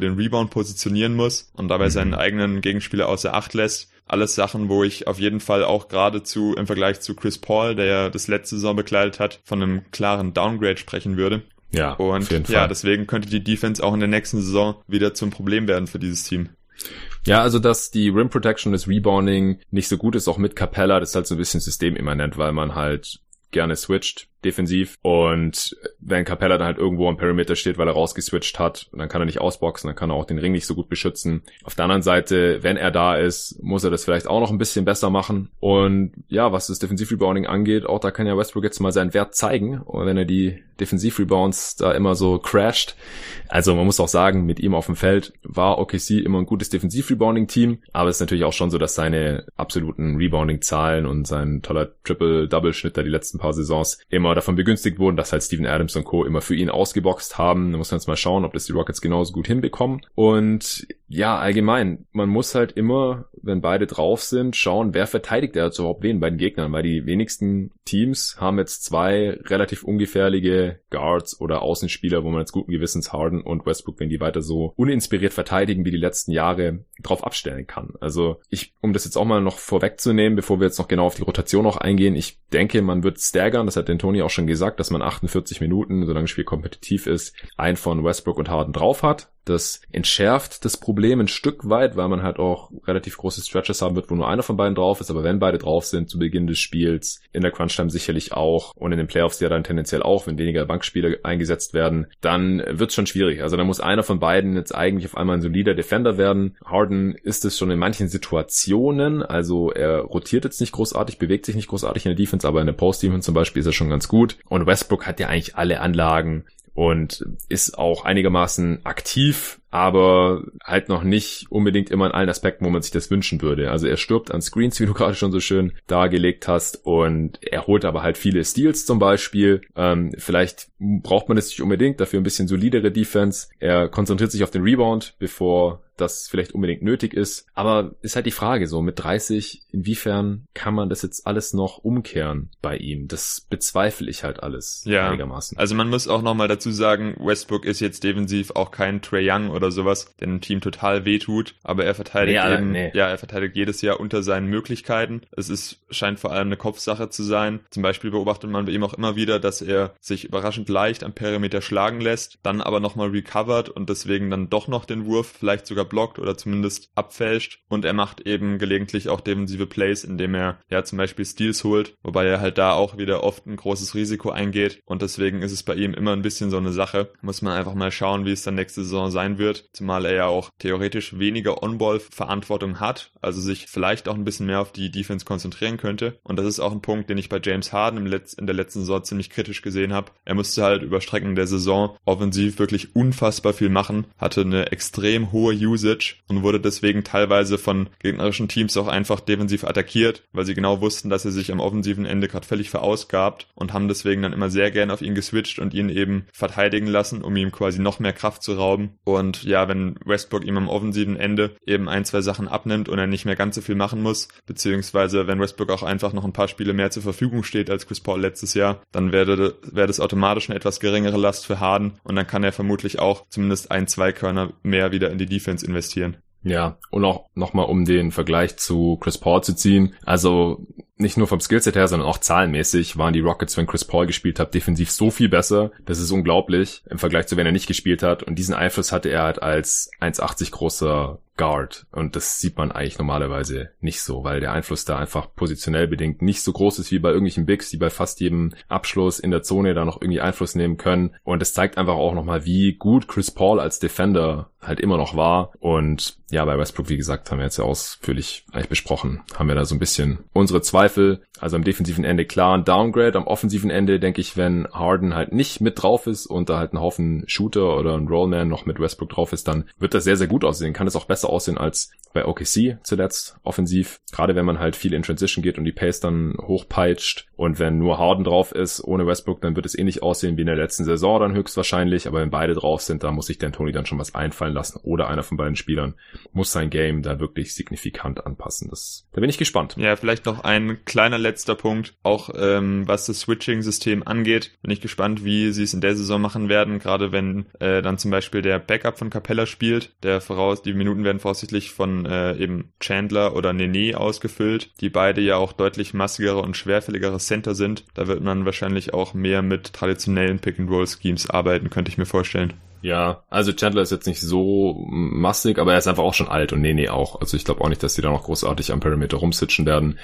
den Rebound positionieren muss und dabei mhm. seinen eigenen Gegenspieler außer Acht lässt alles Sachen, wo ich auf jeden Fall auch geradezu im Vergleich zu Chris Paul, der ja das letzte Saison bekleidet hat, von einem klaren Downgrade sprechen würde. Ja, und ja, deswegen könnte die Defense auch in der nächsten Saison wieder zum Problem werden für dieses Team. Ja, also dass die Rim Protection, das Rebounding nicht so gut ist, auch mit Capella, das ist halt so ein bisschen systemimmanent, weil man halt gerne switcht defensiv. Und wenn Capella dann halt irgendwo am Perimeter steht, weil er rausgeswitcht hat, dann kann er nicht ausboxen, dann kann er auch den Ring nicht so gut beschützen. Auf der anderen Seite, wenn er da ist, muss er das vielleicht auch noch ein bisschen besser machen. Und ja, was das Defensiv-Rebounding angeht, auch da kann ja Westbrook jetzt mal seinen Wert zeigen. Und wenn er die Defensiv-Rebounds da immer so crasht. Also man muss auch sagen, mit ihm auf dem Feld war OKC immer ein gutes Defensiv-Rebounding-Team. Aber es ist natürlich auch schon so, dass seine absoluten Rebounding-Zahlen und sein toller Triple-Double-Schnitt da die letzten paar Saisons immer davon begünstigt wurden, dass halt Steven Adams und Co. immer für ihn ausgeboxt haben. Da muss man jetzt mal schauen, ob das die Rockets genauso gut hinbekommen. Und ja, allgemein, man muss halt immer, wenn beide drauf sind, schauen, wer verteidigt er überhaupt wen bei den Gegnern, weil die wenigsten Teams haben jetzt zwei relativ ungefährliche Guards oder Außenspieler, wo man jetzt guten Gewissens Harden und Westbrook, wenn die weiter so uninspiriert verteidigen wie die letzten Jahre, drauf abstellen kann. Also ich, um das jetzt auch mal noch vorwegzunehmen, bevor wir jetzt noch genau auf die Rotation noch eingehen, ich denke, man wird staggern, das hat den Tony auch schon gesagt, dass man 48 Minuten, solange das Spiel kompetitiv ist, ein von Westbrook und Harden drauf hat. Das entschärft das Problem ein Stück weit, weil man halt auch relativ große Stretches haben wird, wo nur einer von beiden drauf ist. Aber wenn beide drauf sind zu Beginn des Spiels, in der Crunch-Time sicherlich auch und in den Playoffs ja dann tendenziell auch, wenn weniger Bankspieler eingesetzt werden, dann wird's schon schwierig. Also da muss einer von beiden jetzt eigentlich auf einmal ein solider Defender werden. Harden ist es schon in manchen Situationen, also er rotiert jetzt nicht großartig, bewegt sich nicht großartig in der Defense, aber in der Post-Defense zum Beispiel ist er schon ganz gut. Und Westbrook hat ja eigentlich alle Anlagen, und ist auch einigermaßen aktiv, aber halt noch nicht unbedingt immer in allen Aspekten, wo man sich das wünschen würde. Also er stirbt an Screens, wie du gerade schon so schön dargelegt hast, und er holt aber halt viele Steals zum Beispiel. Ähm, vielleicht braucht man es nicht unbedingt, dafür ein bisschen solidere Defense. Er konzentriert sich auf den Rebound, bevor das vielleicht unbedingt nötig ist. Aber ist halt die Frage so, mit 30, inwiefern kann man das jetzt alles noch umkehren bei ihm? Das bezweifle ich halt alles ja. einigermaßen. Also man muss auch nochmal dazu sagen, Westbrook ist jetzt defensiv auch kein Trey Young oder sowas, der dem Team total wehtut, aber er verteidigt nee, eben, nee. ja, er verteidigt jedes Jahr unter seinen Möglichkeiten. Es ist, scheint vor allem eine Kopfsache zu sein. Zum Beispiel beobachtet man bei ihm auch immer wieder, dass er sich überraschend leicht am Perimeter schlagen lässt, dann aber nochmal recovert und deswegen dann doch noch den Wurf vielleicht sogar blockt oder zumindest abfälscht. Und er macht eben gelegentlich auch defensive Plays, indem er ja zum Beispiel Steals holt, wobei er halt da auch wieder oft ein großes Risiko eingeht. Und deswegen ist es bei ihm immer ein bisschen so eine Sache. Muss man einfach mal schauen, wie es dann nächste Saison sein wird. Zumal er ja auch theoretisch weniger On-Ball-Verantwortung hat, also sich vielleicht auch ein bisschen mehr auf die Defense konzentrieren könnte. Und das ist auch ein Punkt, den ich bei James Harden in der letzten Saison ziemlich kritisch gesehen habe. Er musste halt über Strecken der Saison offensiv wirklich unfassbar viel machen, hatte eine extrem hohe Usage und wurde deswegen teilweise von gegnerischen Teams auch einfach defensiv attackiert, weil sie genau wussten, dass er sich am offensiven Ende gerade völlig verausgabt und haben deswegen dann immer sehr gern auf ihn geswitcht und ihn eben verteidigen lassen, um ihm quasi noch mehr Kraft zu rauben. Und ja, wenn Westbrook ihm am offensiven Ende eben ein, zwei Sachen abnimmt und er nicht mehr ganz so viel machen muss, beziehungsweise wenn Westbrook auch einfach noch ein paar Spiele mehr zur Verfügung steht als Chris Paul letztes Jahr, dann wäre, wäre das automatisch eine etwas geringere Last für Harden und dann kann er vermutlich auch zumindest ein, zwei Körner mehr wieder in die Defense investieren. Ja, und auch nochmal um den Vergleich zu Chris Paul zu ziehen. Also nicht nur vom Skillset her, sondern auch zahlenmäßig waren die Rockets, wenn Chris Paul gespielt hat, defensiv so viel besser. Das ist unglaublich im Vergleich zu wenn er nicht gespielt hat. Und diesen Einfluss hatte er halt als 1,80 großer Guard. Und das sieht man eigentlich normalerweise nicht so, weil der Einfluss da einfach positionell bedingt nicht so groß ist wie bei irgendwelchen Bigs, die bei fast jedem Abschluss in der Zone da noch irgendwie Einfluss nehmen können. Und es zeigt einfach auch nochmal, wie gut Chris Paul als Defender halt immer noch war. Und ja, bei Westbrook, wie gesagt, haben wir jetzt ja ausführlich eigentlich besprochen, haben wir da so ein bisschen unsere Zweifel. Also am defensiven Ende klar ein Downgrade, am offensiven Ende denke ich, wenn Harden halt nicht mit drauf ist und da halt ein Haufen Shooter oder ein Rollman noch mit Westbrook drauf ist, dann wird das sehr, sehr gut aussehen. Kann es auch besser aussehen als bei OKC zuletzt offensiv. Gerade wenn man halt viel in Transition geht und die Pace dann hochpeitscht. Und wenn nur Harden drauf ist, ohne Westbrook, dann wird es ähnlich aussehen wie in der letzten Saison dann höchstwahrscheinlich. Aber wenn beide drauf sind, da muss sich Dan Tony dann schon was einfallen lassen. Oder einer von beiden Spielern muss sein Game da wirklich signifikant anpassen. Das, da bin ich gespannt. Ja, vielleicht noch ein kleiner letzter Punkt. Auch ähm, was das Switching-System angeht, bin ich gespannt, wie sie es in der Saison machen werden. Gerade wenn äh, dann zum Beispiel der Backup von Capella spielt. Der voraus, die Minuten werden voraussichtlich von äh, eben Chandler oder Nene ausgefüllt, die beide ja auch deutlich massigere und schwerfälligere Center sind. Da wird man wahrscheinlich auch mehr mit traditionellen Pick-and-Roll-Schemes arbeiten, könnte ich mir vorstellen. Ja, also Chandler ist jetzt nicht so massig, aber er ist einfach auch schon alt und Nene auch. Also ich glaube auch nicht, dass die da noch großartig am Perimeter rumsitchen werden.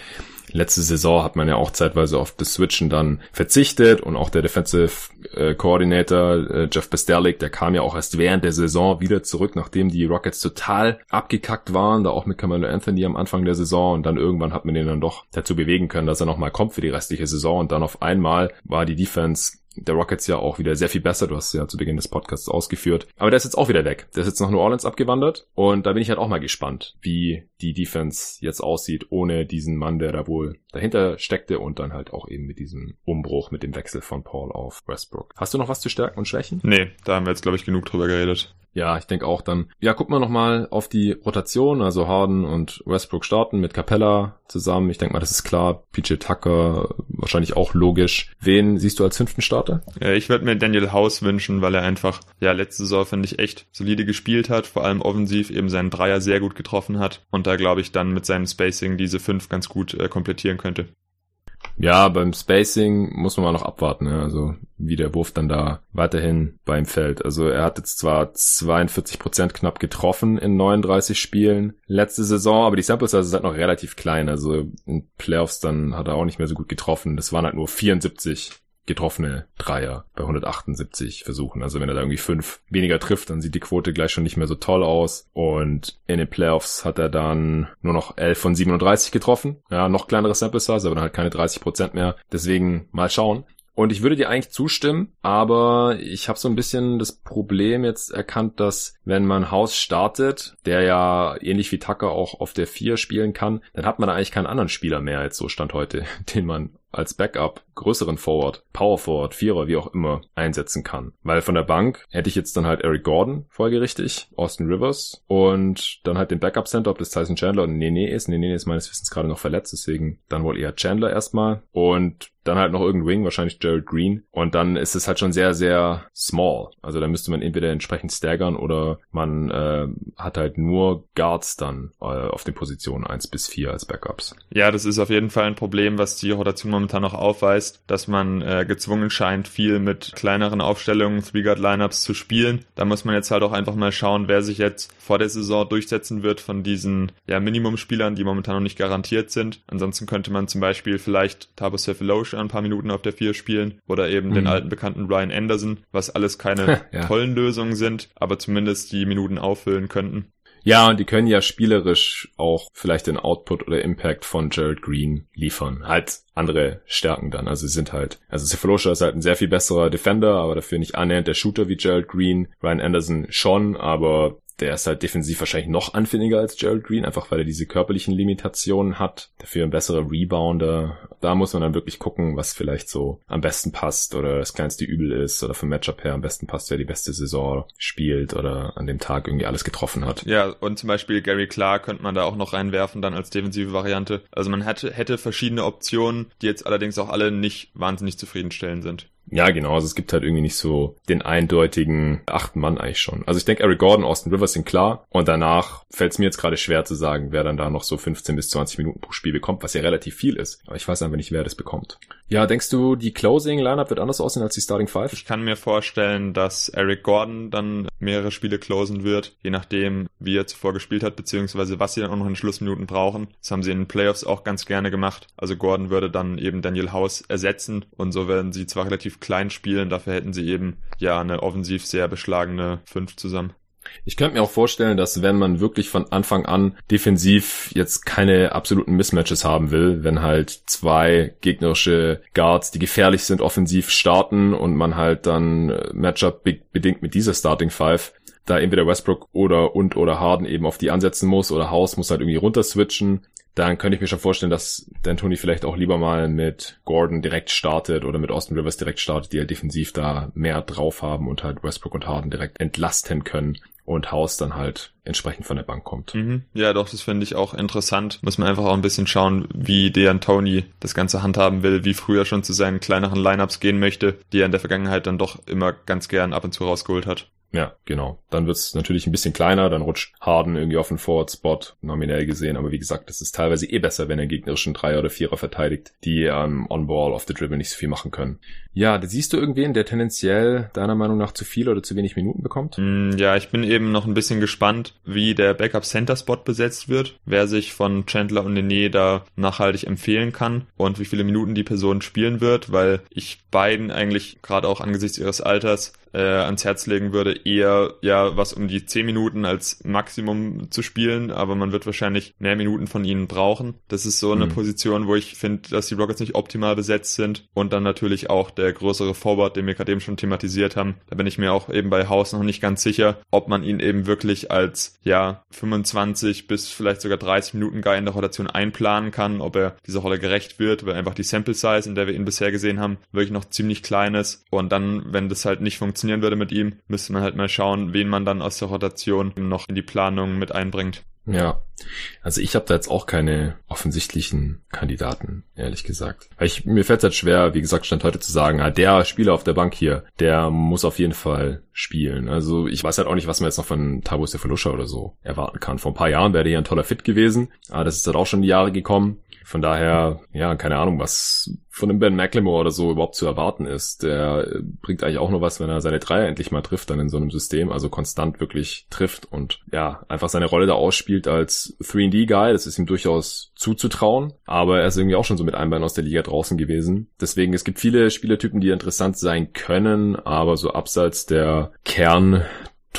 Letzte Saison hat man ja auch zeitweise auf das Switchen dann verzichtet und auch der Defensive äh, Coordinator äh, Jeff Besterlik, der kam ja auch erst während der Saison wieder zurück, nachdem die Rockets total abgekackt waren, da auch mit Camelo Anthony am Anfang der Saison und dann irgendwann hat man ihn dann doch dazu bewegen können, dass er nochmal kommt für die restliche Saison und dann auf einmal war die Defense der Rockets ja auch wieder sehr viel besser. Du hast ja zu Beginn des Podcasts ausgeführt. Aber der ist jetzt auch wieder weg. Der ist jetzt nach New Orleans abgewandert. Und da bin ich halt auch mal gespannt, wie die Defense jetzt aussieht, ohne diesen Mann, der da wohl dahinter steckte und dann halt auch eben mit diesem Umbruch, mit dem Wechsel von Paul auf Westbrook. Hast du noch was zu Stärken und Schwächen? Nee, da haben wir jetzt, glaube ich, genug drüber geredet. Ja, ich denke auch dann. Ja, gucken wir nochmal auf die Rotation. Also Harden und Westbrook starten mit Capella zusammen. Ich denke mal, das ist klar. PJ Tucker wahrscheinlich auch logisch. Wen siehst du als fünften Starter? Ja, ich würde mir Daniel House wünschen, weil er einfach, ja, letzte Saison, finde ich, echt solide gespielt hat. Vor allem offensiv eben seinen Dreier sehr gut getroffen hat. Und da, glaube ich, dann mit seinem Spacing diese fünf ganz gut äh, komplettieren könnte. Ja, beim Spacing muss man mal noch abwarten, ne? also wie der Wurf dann da weiterhin beim Feld. Also er hat jetzt zwar 42 Prozent knapp getroffen in 39 Spielen letzte Saison, aber die Sample Size ist halt noch relativ klein. Also in Playoffs dann hat er auch nicht mehr so gut getroffen. Das waren halt nur 74 getroffene Dreier bei 178 Versuchen. Also wenn er da irgendwie fünf weniger trifft, dann sieht die Quote gleich schon nicht mehr so toll aus. Und in den Playoffs hat er dann nur noch 11 von 37 getroffen. Ja, noch kleinere Sample Size, aber dann halt keine 30 Prozent mehr. Deswegen mal schauen. Und ich würde dir eigentlich zustimmen, aber ich habe so ein bisschen das Problem jetzt erkannt, dass wenn man Haus startet, der ja ähnlich wie Tucker auch auf der 4 spielen kann, dann hat man da eigentlich keinen anderen Spieler mehr als so Stand heute, den man als Backup größeren Forward, Power Forward, Vierer, wie auch immer, einsetzen kann. Weil von der Bank hätte ich jetzt dann halt Eric Gordon folgerichtig, Austin Rivers und dann halt den Backup Center, ob das Tyson Chandler oder Nene ist. Nene ist meines Wissens gerade noch verletzt, deswegen dann wohl eher Chandler erstmal und dann halt noch irgendein Wing, wahrscheinlich Gerald Green. Und dann ist es halt schon sehr, sehr small. Also da müsste man entweder entsprechend staggern oder man äh, hat halt nur Guards dann äh, auf den Positionen eins bis vier als Backups. Ja, das ist auf jeden Fall ein Problem, was die Rotation momentan noch aufweist, dass man äh, gezwungen scheint, viel mit kleineren Aufstellungen, Three-Guard-Lineups zu spielen. Da muss man jetzt halt auch einfach mal schauen, wer sich jetzt vor der Saison durchsetzen wird von diesen ja, Minimum-Spielern, die momentan noch nicht garantiert sind. Ansonsten könnte man zum Beispiel vielleicht Tabo Cephalosha ein paar Minuten auf der 4 spielen oder eben mhm. den alten bekannten Ryan Anderson, was alles keine ja. tollen Lösungen sind, aber zumindest die Minuten auffüllen könnten. Ja, und die können ja spielerisch auch vielleicht den Output oder Impact von Jared Green liefern. Halt andere Stärken dann. Also sie sind halt, also Cephalosha ist halt ein sehr viel besserer Defender, aber dafür nicht annähernd der Shooter wie Jared Green. Ryan Anderson schon, aber der ist halt defensiv wahrscheinlich noch anfälliger als Gerald Green, einfach weil er diese körperlichen Limitationen hat. Dafür ein besserer Rebounder. Da muss man dann wirklich gucken, was vielleicht so am besten passt oder das kleinste Übel ist oder vom Matchup her am besten passt, wer die beste Saison spielt oder an dem Tag irgendwie alles getroffen hat. Ja, und zum Beispiel Gary Clark könnte man da auch noch reinwerfen, dann als defensive Variante. Also man hätte, hätte verschiedene Optionen, die jetzt allerdings auch alle nicht wahnsinnig zufriedenstellend sind. Ja, genau. Also es gibt halt irgendwie nicht so den eindeutigen achten Mann eigentlich schon. Also ich denke, Eric Gordon, Austin Rivers sind klar. Und danach fällt es mir jetzt gerade schwer zu sagen, wer dann da noch so 15 bis 20 Minuten pro Spiel bekommt, was ja relativ viel ist. Aber ich weiß einfach nicht, wer das bekommt. Ja, denkst du, die Closing-Lineup wird anders aussehen als die Starting Five? Ich kann mir vorstellen, dass Eric Gordon dann mehrere Spiele closen wird, je nachdem, wie er zuvor gespielt hat, beziehungsweise was sie dann auch noch in Schlussminuten brauchen. Das haben sie in den Playoffs auch ganz gerne gemacht. Also Gordon würde dann eben Daniel House ersetzen und so werden sie zwar relativ klein spielen, dafür hätten sie eben ja eine offensiv sehr beschlagene Fünf zusammen. Ich könnte mir auch vorstellen, dass wenn man wirklich von Anfang an defensiv jetzt keine absoluten Mismatches haben will, wenn halt zwei gegnerische Guards, die gefährlich sind, offensiv starten und man halt dann äh, Matchup bedingt mit dieser Starting Five da entweder Westbrook oder und oder Harden eben auf die ansetzen muss oder House muss halt irgendwie runter switchen, dann könnte ich mir schon vorstellen, dass Dan Tony vielleicht auch lieber mal mit Gordon direkt startet oder mit Austin Rivers direkt startet, die halt defensiv da mehr drauf haben und halt Westbrook und Harden direkt entlasten können und Haus dann halt entsprechend von der Bank kommt. Mhm. Ja, doch, das finde ich auch interessant. Muss man einfach auch ein bisschen schauen, wie Dejan Tony das Ganze handhaben will, wie früher schon zu seinen kleineren Lineups gehen möchte, die er in der Vergangenheit dann doch immer ganz gern ab und zu rausgeholt hat. Ja, genau. Dann wird's natürlich ein bisschen kleiner, dann rutscht Harden irgendwie auf den Forward-Spot, nominell gesehen. Aber wie gesagt, das ist teilweise eh besser, wenn er gegnerischen Dreier oder Vierer verteidigt, die ähm, on-ball, off the dribble nicht so viel machen können. Ja, da siehst du irgendwen, der tendenziell deiner Meinung nach zu viel oder zu wenig Minuten bekommt? Mm, ja, ich bin eben noch ein bisschen gespannt, wie der Backup-Center-Spot besetzt wird, wer sich von Chandler und Nene da nachhaltig empfehlen kann und wie viele Minuten die Person spielen wird, weil ich beiden eigentlich gerade auch angesichts ihres Alters äh, ans Herz legen würde, eher ja was um die 10 Minuten als Maximum zu spielen, aber man wird wahrscheinlich mehr Minuten von ihnen brauchen. Das ist so eine mhm. Position, wo ich finde, dass die Rockets nicht optimal besetzt sind und dann natürlich auch der größere Forward, den wir gerade eben schon thematisiert haben. Da bin ich mir auch eben bei Haus noch nicht ganz sicher, ob man ihn eben wirklich als ja 25 bis vielleicht sogar 30 Minuten Guy in der Rotation einplanen kann, ob er dieser Rolle gerecht wird, weil einfach die Sample Size, in der wir ihn bisher gesehen haben, wirklich noch ziemlich klein ist und dann, wenn das halt nicht funktioniert, funktionieren würde mit ihm, müsste man halt mal schauen, wen man dann aus der Rotation noch in die Planung mit einbringt. Ja, also ich habe da jetzt auch keine offensichtlichen Kandidaten, ehrlich gesagt. Ich, mir fällt es halt schwer, wie gesagt, stand heute zu sagen, ah, der Spieler auf der Bank hier, der muss auf jeden Fall spielen. Also ich weiß halt auch nicht, was man jetzt noch von Tabo Sefalusha oder so erwarten kann. Vor ein paar Jahren wäre der ja ein toller Fit gewesen, aber das ist halt auch schon die Jahre gekommen. Von daher, ja, keine Ahnung, was von einem Ben McLemore oder so überhaupt zu erwarten ist. Der bringt eigentlich auch nur was, wenn er seine Dreier endlich mal trifft, dann in so einem System, also konstant wirklich trifft und ja, einfach seine Rolle da ausspielt als 3D-Guy. Das ist ihm durchaus zuzutrauen, aber er ist irgendwie auch schon so mit einem Bein aus der Liga draußen gewesen. Deswegen, es gibt viele Spielertypen, die interessant sein können, aber so abseits der Kern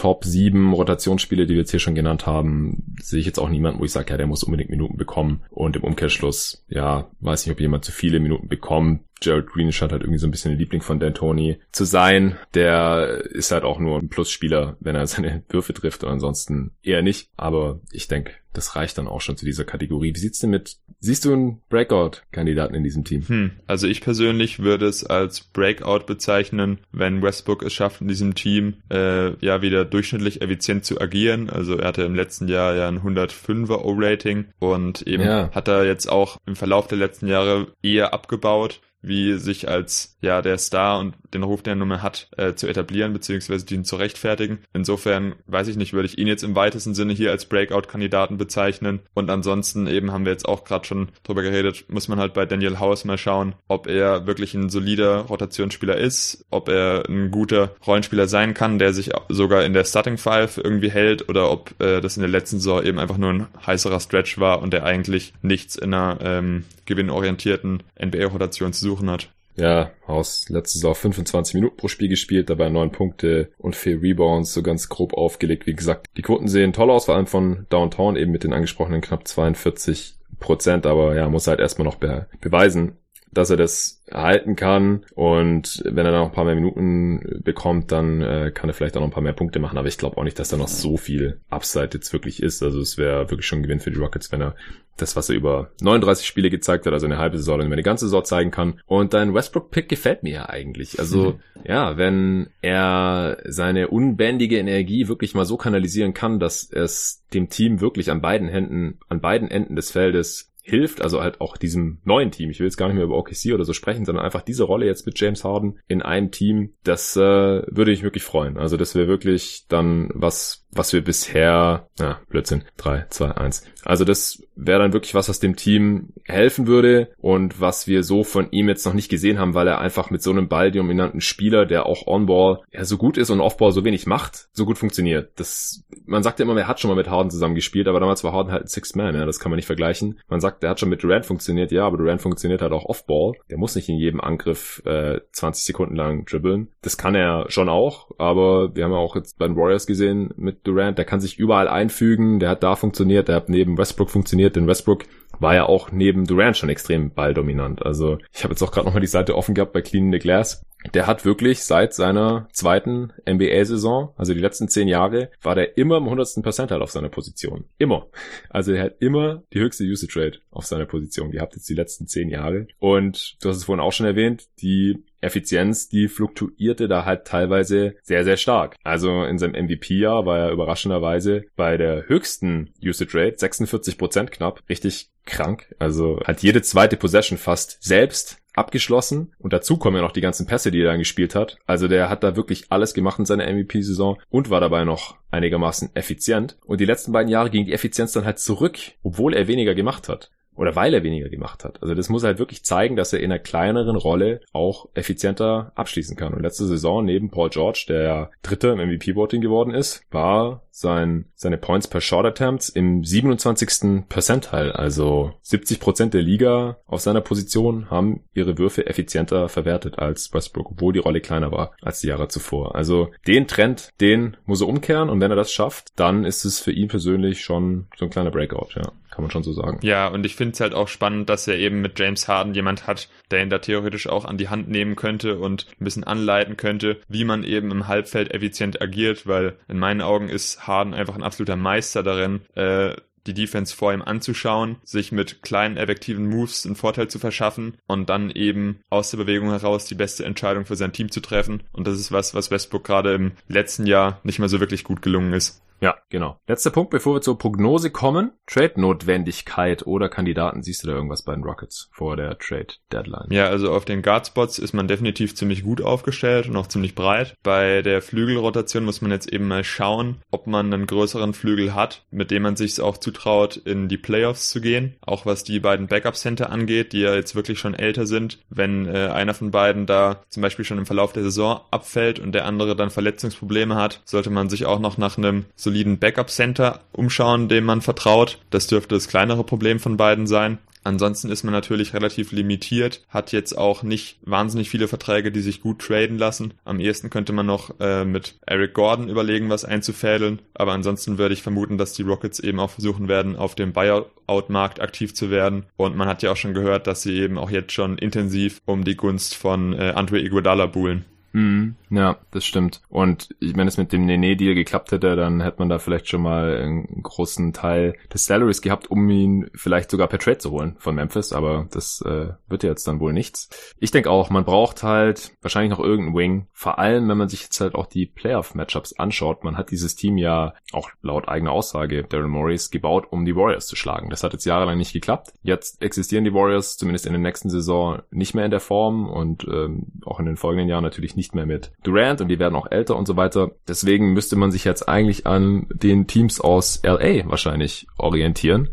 Top 7 Rotationsspiele, die wir jetzt hier schon genannt haben, sehe ich jetzt auch niemanden, wo ich sage, ja, der muss unbedingt Minuten bekommen. Und im Umkehrschluss, ja, weiß nicht, ob jemand zu viele Minuten bekommt. Gerald Green scheint halt irgendwie so ein bisschen ein Liebling von D'Antoni zu sein. Der ist halt auch nur ein Plusspieler, wenn er seine Würfe trifft und ansonsten eher nicht. Aber ich denke, das reicht dann auch schon zu dieser Kategorie. Wie sieht's denn mit, siehst du einen Breakout-Kandidaten in diesem Team? Hm, also ich persönlich würde es als Breakout bezeichnen, wenn Westbrook es schafft, in diesem Team äh, ja wieder durchschnittlich effizient zu agieren. Also er hatte im letzten Jahr ja ein 105er O-Rating und eben ja. hat er jetzt auch im Verlauf der letzten Jahre eher abgebaut wie sich als ja der Star und den Ruf, der er nun hat, äh, zu etablieren beziehungsweise den zu rechtfertigen. Insofern weiß ich nicht, würde ich ihn jetzt im weitesten Sinne hier als Breakout-Kandidaten bezeichnen. Und ansonsten eben haben wir jetzt auch gerade schon drüber geredet, muss man halt bei Daniel House mal schauen, ob er wirklich ein solider Rotationsspieler ist, ob er ein guter Rollenspieler sein kann, der sich sogar in der Starting Five irgendwie hält oder ob äh, das in der letzten Saison eben einfach nur ein heißerer Stretch war und der eigentlich nichts in einer ähm, gewinnorientierten NBA-Rotation zu suchen hat. Ja, Haus letzte Saison 25 Minuten pro Spiel gespielt, dabei 9 Punkte und 4 Rebounds, so ganz grob aufgelegt. Wie gesagt, die Quoten sehen toll aus, vor allem von Downtown, eben mit den angesprochenen knapp 42 Prozent, aber ja, muss halt erstmal noch be beweisen, dass er das erhalten kann. Und wenn er noch ein paar mehr Minuten bekommt, dann äh, kann er vielleicht auch noch ein paar mehr Punkte machen. Aber ich glaube auch nicht, dass da noch so viel Upside jetzt wirklich ist. Also es wäre wirklich schon ein Gewinn für die Rockets, wenn er das, was er über 39 Spiele gezeigt hat, also eine halbe Saison, wenn er eine ganze Saison zeigen kann. Und dein Westbrook-Pick gefällt mir ja eigentlich. Also mhm. ja, wenn er seine unbändige Energie wirklich mal so kanalisieren kann, dass es dem Team wirklich an beiden Händen, an beiden Enden des Feldes hilft, also halt auch diesem neuen Team. Ich will jetzt gar nicht mehr über OKC oder so sprechen, sondern einfach diese Rolle jetzt mit James Harden in einem Team, das äh, würde ich wirklich freuen. Also das wäre wirklich dann was, was wir bisher, ja, Blödsinn, 3, 2, 1. Also das wäre dann wirklich was, was dem Team helfen würde und was wir so von ihm jetzt noch nicht gesehen haben, weil er einfach mit so einem balldominanten Spieler, der auch On-Ball ja so gut ist und Off-Ball so wenig macht, so gut funktioniert. Das, man sagt ja immer, er hat schon mal mit Harden zusammen gespielt, aber damals war Harden halt ein Six-Man, ja, das kann man nicht vergleichen. Man sagt, der hat schon mit Durant funktioniert, ja, aber Durant funktioniert halt auch Off-Ball. Der muss nicht in jedem Angriff äh, 20 Sekunden lang dribbeln. Das kann er schon auch, aber wir haben ja auch jetzt bei den Warriors gesehen mit Durant, der kann sich überall einfügen, der hat da funktioniert, der hat neben Westbrook funktioniert, denn Westbrook war ja auch neben Durant schon extrem balldominant. Also ich habe jetzt auch gerade nochmal die Seite offen gehabt bei Clean the Glass. Der hat wirklich seit seiner zweiten NBA-Saison, also die letzten zehn Jahre, war der immer im 100. Percentile auf seiner Position. Immer. Also er hat immer die höchste Usage Rate auf seiner Position gehabt, jetzt die letzten zehn Jahre. Und du hast es vorhin auch schon erwähnt, die Effizienz, die fluktuierte da halt teilweise sehr, sehr stark. Also in seinem MVP-Jahr war er überraschenderweise bei der höchsten Usage Rate, 46 Prozent knapp, richtig krank. Also hat jede zweite Possession fast selbst abgeschlossen und dazu kommen ja noch die ganzen Pässe, die er dann gespielt hat. Also der hat da wirklich alles gemacht in seiner MVP-Saison und war dabei noch einigermaßen effizient. Und die letzten beiden Jahre ging die Effizienz dann halt zurück, obwohl er weniger gemacht hat oder weil er weniger gemacht hat. Also das muss halt wirklich zeigen, dass er in einer kleineren Rolle auch effizienter abschließen kann. Und letzte Saison neben Paul George, der Dritte im MVP-Voting geworden ist, war sein, seine Points per Short Attempts im 27. Percentile. Also 70 Prozent der Liga auf seiner Position haben ihre Würfe effizienter verwertet als Westbrook, obwohl die Rolle kleiner war als die Jahre zuvor. Also den Trend, den muss er umkehren und wenn er das schafft, dann ist es für ihn persönlich schon so ein kleiner Breakout, ja. Kann man schon so sagen. Ja, und ich finde es halt auch spannend, dass er eben mit James Harden jemand hat, der ihn da theoretisch auch an die Hand nehmen könnte und ein bisschen anleiten könnte, wie man eben im Halbfeld effizient agiert, weil in meinen Augen ist Harden einfach ein absoluter Meister darin, äh, die Defense vor ihm anzuschauen, sich mit kleinen effektiven Moves einen Vorteil zu verschaffen und dann eben aus der Bewegung heraus die beste Entscheidung für sein Team zu treffen. Und das ist was, was Westbrook gerade im letzten Jahr nicht mehr so wirklich gut gelungen ist. Ja, genau. Letzter Punkt, bevor wir zur Prognose kommen. Trade-Notwendigkeit oder Kandidaten. Siehst du da irgendwas bei den Rockets vor der Trade-Deadline? Ja, also auf den Guardspots ist man definitiv ziemlich gut aufgestellt und auch ziemlich breit. Bei der Flügelrotation muss man jetzt eben mal schauen, ob man einen größeren Flügel hat, mit dem man sich auch zutraut, in die Playoffs zu gehen. Auch was die beiden Backup-Center angeht, die ja jetzt wirklich schon älter sind. Wenn äh, einer von beiden da zum Beispiel schon im Verlauf der Saison abfällt und der andere dann Verletzungsprobleme hat, sollte man sich auch noch nach einem soliden Backup-Center umschauen, dem man vertraut. Das dürfte das kleinere Problem von beiden sein. Ansonsten ist man natürlich relativ limitiert, hat jetzt auch nicht wahnsinnig viele Verträge, die sich gut traden lassen. Am ehesten könnte man noch äh, mit Eric Gordon überlegen, was einzufädeln. Aber ansonsten würde ich vermuten, dass die Rockets eben auch versuchen werden, auf dem Buyout-Markt aktiv zu werden. Und man hat ja auch schon gehört, dass sie eben auch jetzt schon intensiv um die Gunst von äh, Andre Iguodala buhlen. Mhm, ja, das stimmt. Und meine, es mit dem Nene-Deal geklappt hätte, dann hätte man da vielleicht schon mal einen großen Teil des Salaries gehabt, um ihn vielleicht sogar per Trade zu holen von Memphis, aber das äh, wird ja jetzt dann wohl nichts. Ich denke auch, man braucht halt wahrscheinlich noch irgendeinen Wing, vor allem wenn man sich jetzt halt auch die Playoff-Matchups anschaut. Man hat dieses Team ja auch laut eigener Aussage Darren Morris gebaut, um die Warriors zu schlagen. Das hat jetzt jahrelang nicht geklappt. Jetzt existieren die Warriors zumindest in der nächsten Saison nicht mehr in der Form und ähm, auch in den folgenden Jahren natürlich nicht mehr mit Durant und die werden auch älter und so weiter. Deswegen müsste man sich jetzt eigentlich an den Teams aus LA wahrscheinlich orientieren.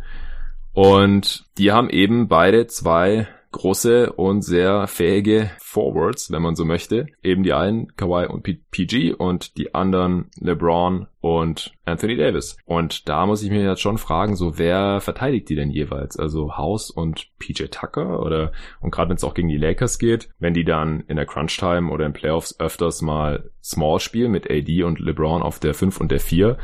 Und die haben eben beide zwei große und sehr fähige Forwards, wenn man so möchte. Eben die einen Kawhi und PG und die anderen LeBron und Anthony Davis. Und da muss ich mir jetzt schon fragen, so wer verteidigt die denn jeweils? Also House und PJ Tucker oder und gerade wenn es auch gegen die Lakers geht, wenn die dann in der Crunch Time oder in Playoffs öfters mal Small spielen mit AD und LeBron auf der 5 und der 4,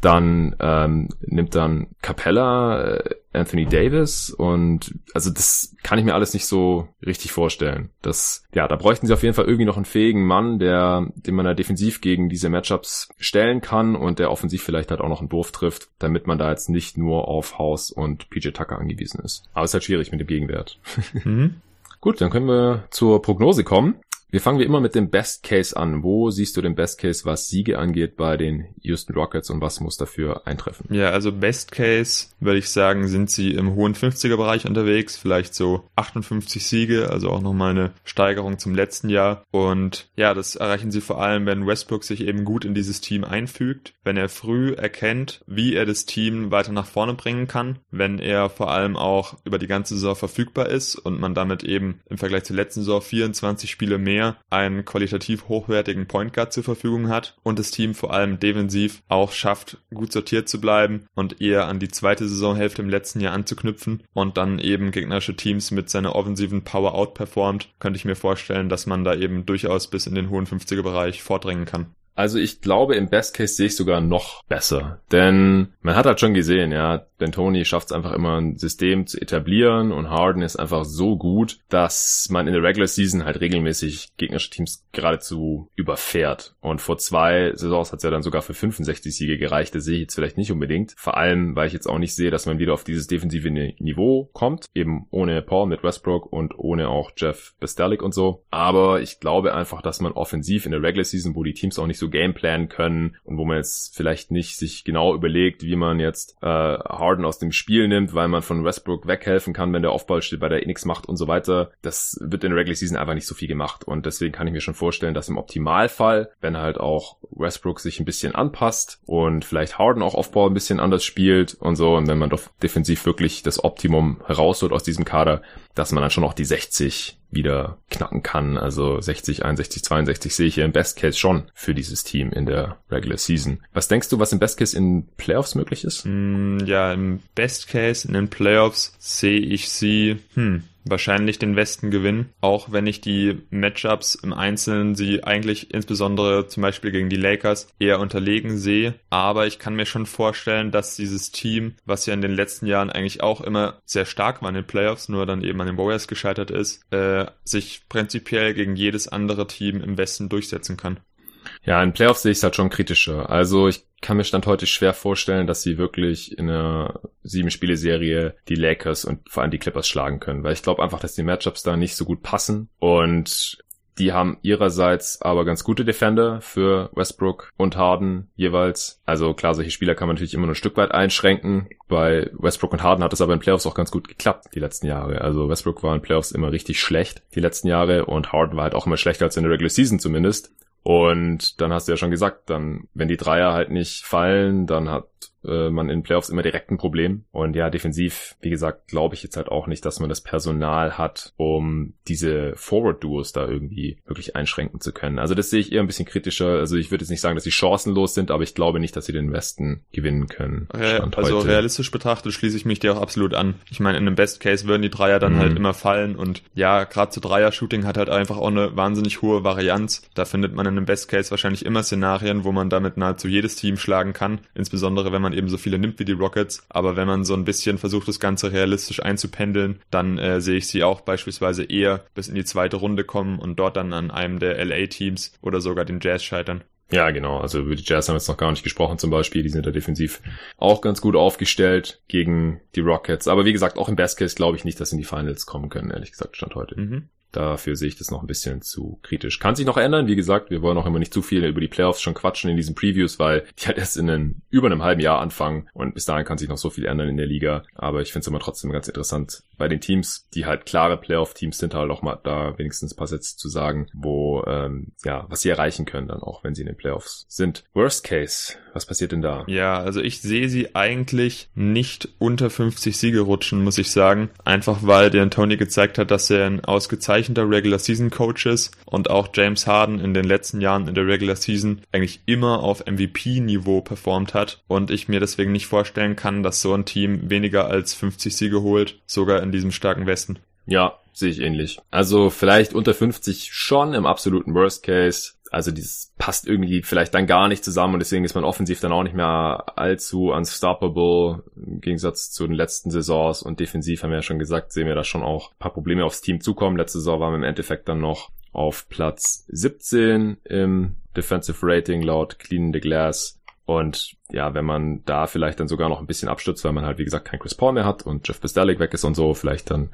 dann ähm, nimmt dann Capella äh, Anthony Davis und also das kann ich mir alles nicht so richtig vorstellen. Das, ja, da bräuchten sie auf jeden Fall irgendwie noch einen fähigen Mann, der, den man da defensiv gegen diese Matchups stellen kann und der offensiv vielleicht halt auch noch einen Wurf trifft, damit man da jetzt nicht nur auf House und PJ Tucker angewiesen ist. Aber es ist halt schwierig mit dem Gegenwert. Mhm. Gut, dann können wir zur Prognose kommen. Wir fangen wie immer mit dem Best Case an. Wo siehst du den Best Case, was Siege angeht bei den Houston Rockets und was muss dafür eintreffen? Ja, also Best Case würde ich sagen, sind sie im hohen 50er Bereich unterwegs, vielleicht so 58 Siege, also auch nochmal eine Steigerung zum letzten Jahr. Und ja, das erreichen sie vor allem, wenn Westbrook sich eben gut in dieses Team einfügt, wenn er früh erkennt, wie er das Team weiter nach vorne bringen kann, wenn er vor allem auch über die ganze Saison verfügbar ist und man damit eben im Vergleich zur letzten Saison 24 Spiele mehr mehr einen qualitativ hochwertigen Point Guard zur Verfügung hat und das Team vor allem defensiv auch schafft, gut sortiert zu bleiben und eher an die zweite Saisonhälfte im letzten Jahr anzuknüpfen und dann eben gegnerische Teams mit seiner offensiven Power outperformt, könnte ich mir vorstellen, dass man da eben durchaus bis in den hohen 50er Bereich vordringen kann. Also ich glaube, im Best Case sehe ich sogar noch besser. Denn man hat halt schon gesehen, ja, denn Tony schafft es einfach immer ein System zu etablieren und Harden ist einfach so gut, dass man in der Regular Season halt regelmäßig gegnerische Teams geradezu überfährt. Und vor zwei Saisons hat es ja dann sogar für 65 Siege gereicht. Das sehe ich jetzt vielleicht nicht unbedingt. Vor allem, weil ich jetzt auch nicht sehe, dass man wieder auf dieses defensive Niveau kommt. Eben ohne Paul mit Westbrook und ohne auch Jeff Bestelik und so. Aber ich glaube einfach, dass man offensiv in der Regular Season, wo die Teams auch nicht so gameplanen können und wo man jetzt vielleicht nicht sich genau überlegt, wie man jetzt äh, Harden aus dem Spiel nimmt, weil man von Westbrook weghelfen kann, wenn der Offball steht, bei der Enix macht und so weiter. Das wird in der Regular Season einfach nicht so viel gemacht und deswegen kann ich mir schon vorstellen, dass im Optimalfall, wenn halt auch Westbrook sich ein bisschen anpasst und vielleicht Harden auch Offball ein bisschen anders spielt und so und wenn man doch defensiv wirklich das Optimum herausholt aus diesem Kader, dass man dann schon auch die 60 wieder knacken kann. Also 60, 61, 62 sehe ich hier im Best Case schon für dieses Team in der Regular Season. Was denkst du, was im Best Case in Playoffs möglich ist? Mm, ja, im Best Case in den Playoffs sehe ich sie, hm, wahrscheinlich den Westen gewinnen, auch wenn ich die Matchups im Einzelnen sie eigentlich insbesondere zum Beispiel gegen die Lakers eher unterlegen sehe. Aber ich kann mir schon vorstellen, dass dieses Team, was ja in den letzten Jahren eigentlich auch immer sehr stark war in den Playoffs, nur dann eben an den Warriors gescheitert ist, äh, sich prinzipiell gegen jedes andere Team im Westen durchsetzen kann. Ja, in Playoffs sehe ich es halt schon kritischer. Also ich kann mir Stand heute schwer vorstellen, dass sie wirklich in einer Sieben-Spiele-Serie die Lakers und vor allem die Clippers schlagen können, weil ich glaube einfach, dass die Matchups da nicht so gut passen und die haben ihrerseits aber ganz gute Defender für Westbrook und Harden jeweils. Also klar, solche Spieler kann man natürlich immer nur ein Stück weit einschränken. Bei Westbrook und Harden hat es aber in Playoffs auch ganz gut geklappt die letzten Jahre. Also Westbrook war in Playoffs immer richtig schlecht die letzten Jahre und Harden war halt auch immer schlechter als in der Regular Season zumindest. Und dann hast du ja schon gesagt, dann, wenn die Dreier halt nicht fallen, dann hat äh, man in Playoffs immer direkt ein Problem. Und ja, defensiv, wie gesagt, glaube ich jetzt halt auch nicht, dass man das Personal hat, um diese Forward-Duos da irgendwie wirklich einschränken zu können. Also das sehe ich eher ein bisschen kritischer. Also ich würde jetzt nicht sagen, dass sie chancenlos sind, aber ich glaube nicht, dass sie den Westen gewinnen können. Stand also heute. realistisch betrachtet schließe ich mich dir auch absolut an. Ich meine, in einem Best Case würden die Dreier dann mhm. halt immer fallen und ja, gerade zu Dreier-Shooting hat halt einfach auch eine wahnsinnig hohe Varianz. Da findet man in einem Best Case wahrscheinlich immer Szenarien, wo man damit nahezu jedes Team schlagen kann. Insbesondere wenn man eben so viele nimmt wie die Rockets. Aber wenn man so ein bisschen versucht, das Ganze realistisch einzupendeln, dann äh, sehe ich sie auch beispielsweise eher bis in die zweite Runde kommen und dort dann an einem der LA-Teams oder sogar den Jazz scheitern. Ja, genau. Also über die Jazz haben wir jetzt noch gar nicht gesprochen zum Beispiel. Die sind da defensiv auch ganz gut aufgestellt gegen die Rockets. Aber wie gesagt, auch im Best Case glaube ich nicht, dass sie in die Finals kommen können, ehrlich gesagt, Stand heute. Mhm. Dafür sehe ich das noch ein bisschen zu kritisch. Kann sich noch ändern, wie gesagt, wir wollen auch immer nicht zu viel über die Playoffs schon quatschen in diesen Previews, weil die halt erst in einem, über einem halben Jahr anfangen und bis dahin kann sich noch so viel ändern in der Liga. Aber ich finde es immer trotzdem ganz interessant, bei den Teams, die halt klare Playoff-Teams sind, halt auch mal da wenigstens ein paar Sätze zu sagen, wo, ähm, ja, was sie erreichen können dann auch, wenn sie in den Playoffs sind. Worst Case, was passiert denn da? Ja, also ich sehe sie eigentlich nicht unter 50 Siege rutschen, muss ich sagen. Einfach weil der Tony gezeigt hat, dass er ein ausgezeichneter Regular Season Coach ist und auch James Harden in den letzten Jahren in der Regular Season eigentlich immer auf MVP-Niveau performt hat und ich mir deswegen nicht vorstellen kann, dass so ein Team weniger als 50 Siege holt, sogar in diesem starken Westen. Ja, sehe ich ähnlich. Also vielleicht unter 50 schon im absoluten Worst Case also dieses passt irgendwie vielleicht dann gar nicht zusammen und deswegen ist man offensiv dann auch nicht mehr allzu unstoppable im Gegensatz zu den letzten Saisons und defensiv haben wir ja schon gesagt, sehen wir da schon auch ein paar Probleme aufs Team zukommen. Letzte Saison waren wir im Endeffekt dann noch auf Platz 17 im Defensive Rating laut Clean the Glass und ja, wenn man da vielleicht dann sogar noch ein bisschen abstürzt, weil man halt, wie gesagt, kein Chris Paul mehr hat und Jeff Bistalik weg ist und so, vielleicht dann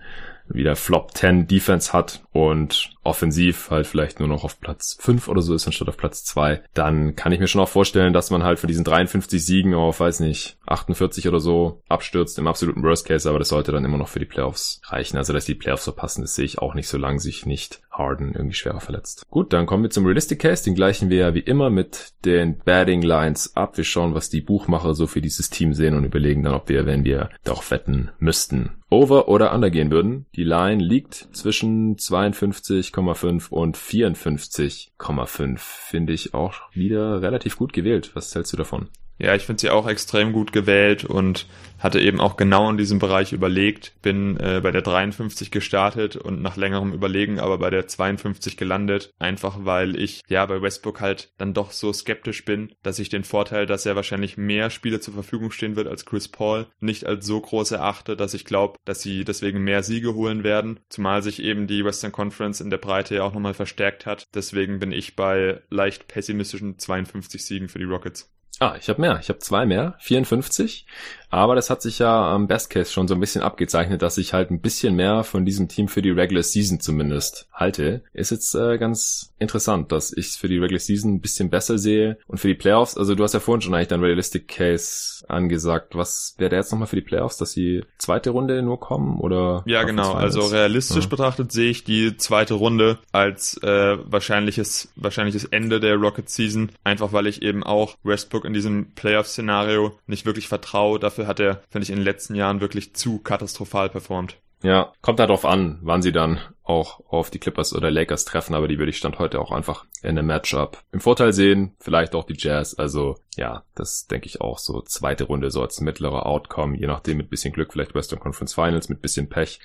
wieder Flop 10 Defense hat und offensiv halt vielleicht nur noch auf Platz 5 oder so ist anstatt auf Platz 2, dann kann ich mir schon auch vorstellen, dass man halt von diesen 53 Siegen auf, weiß nicht, 48 oder so abstürzt im absoluten Worst Case, aber das sollte dann immer noch für die Playoffs reichen. Also, dass die Playoffs verpassen, das sehe ich auch nicht, solange sich nicht Harden irgendwie schwerer verletzt. Gut, dann kommen wir zum Realistic Case. Den gleichen wir ja wie immer mit den Batting Lines ab. Wir schauen, was die Buchmacher so für dieses Team sehen und überlegen dann, ob wir, wenn wir darauf wetten müssten, over oder under gehen würden. Die Line liegt zwischen 52,5 und 54,5. Finde ich auch wieder relativ gut gewählt. Was hältst du davon? Ja, ich finde sie auch extrem gut gewählt und hatte eben auch genau in diesem Bereich überlegt. Bin äh, bei der 53 gestartet und nach längerem Überlegen aber bei der 52 gelandet. Einfach weil ich ja bei Westbrook halt dann doch so skeptisch bin, dass ich den Vorteil, dass er wahrscheinlich mehr Spiele zur Verfügung stehen wird als Chris Paul, nicht als so groß erachte, dass ich glaube, dass sie deswegen mehr Siege holen werden. Zumal sich eben die Western Conference in der Breite ja auch nochmal verstärkt hat. Deswegen bin ich bei leicht pessimistischen 52 Siegen für die Rockets. Ah, ich habe mehr. Ich habe zwei mehr, 54. Aber das hat sich ja am Best Case schon so ein bisschen abgezeichnet, dass ich halt ein bisschen mehr von diesem Team für die Regular Season zumindest halte. Ist jetzt äh, ganz interessant, dass ich es für die Regular Season ein bisschen besser sehe und für die Playoffs. Also du hast ja vorhin schon eigentlich dein Realistic Case angesagt. Was wäre der jetzt nochmal für die Playoffs, dass die zweite Runde nur kommen oder? Ja, genau. Also realistisch ja. betrachtet sehe ich die zweite Runde als äh, wahrscheinliches wahrscheinliches Ende der Rocket Season, einfach weil ich eben auch Westbrook in diesem Playoff-Szenario nicht wirklich vertraue. Dafür hat er, finde ich, in den letzten Jahren wirklich zu katastrophal performt. Ja, kommt halt darauf an, wann sie dann auch auf die Clippers oder Lakers treffen, aber die würde ich Stand heute auch einfach in einem Matchup im Vorteil sehen. Vielleicht auch die Jazz. Also ja, das denke ich auch so zweite Runde so als mittlerer Outcome, je nachdem mit bisschen Glück, vielleicht Western Conference Finals mit bisschen Pech.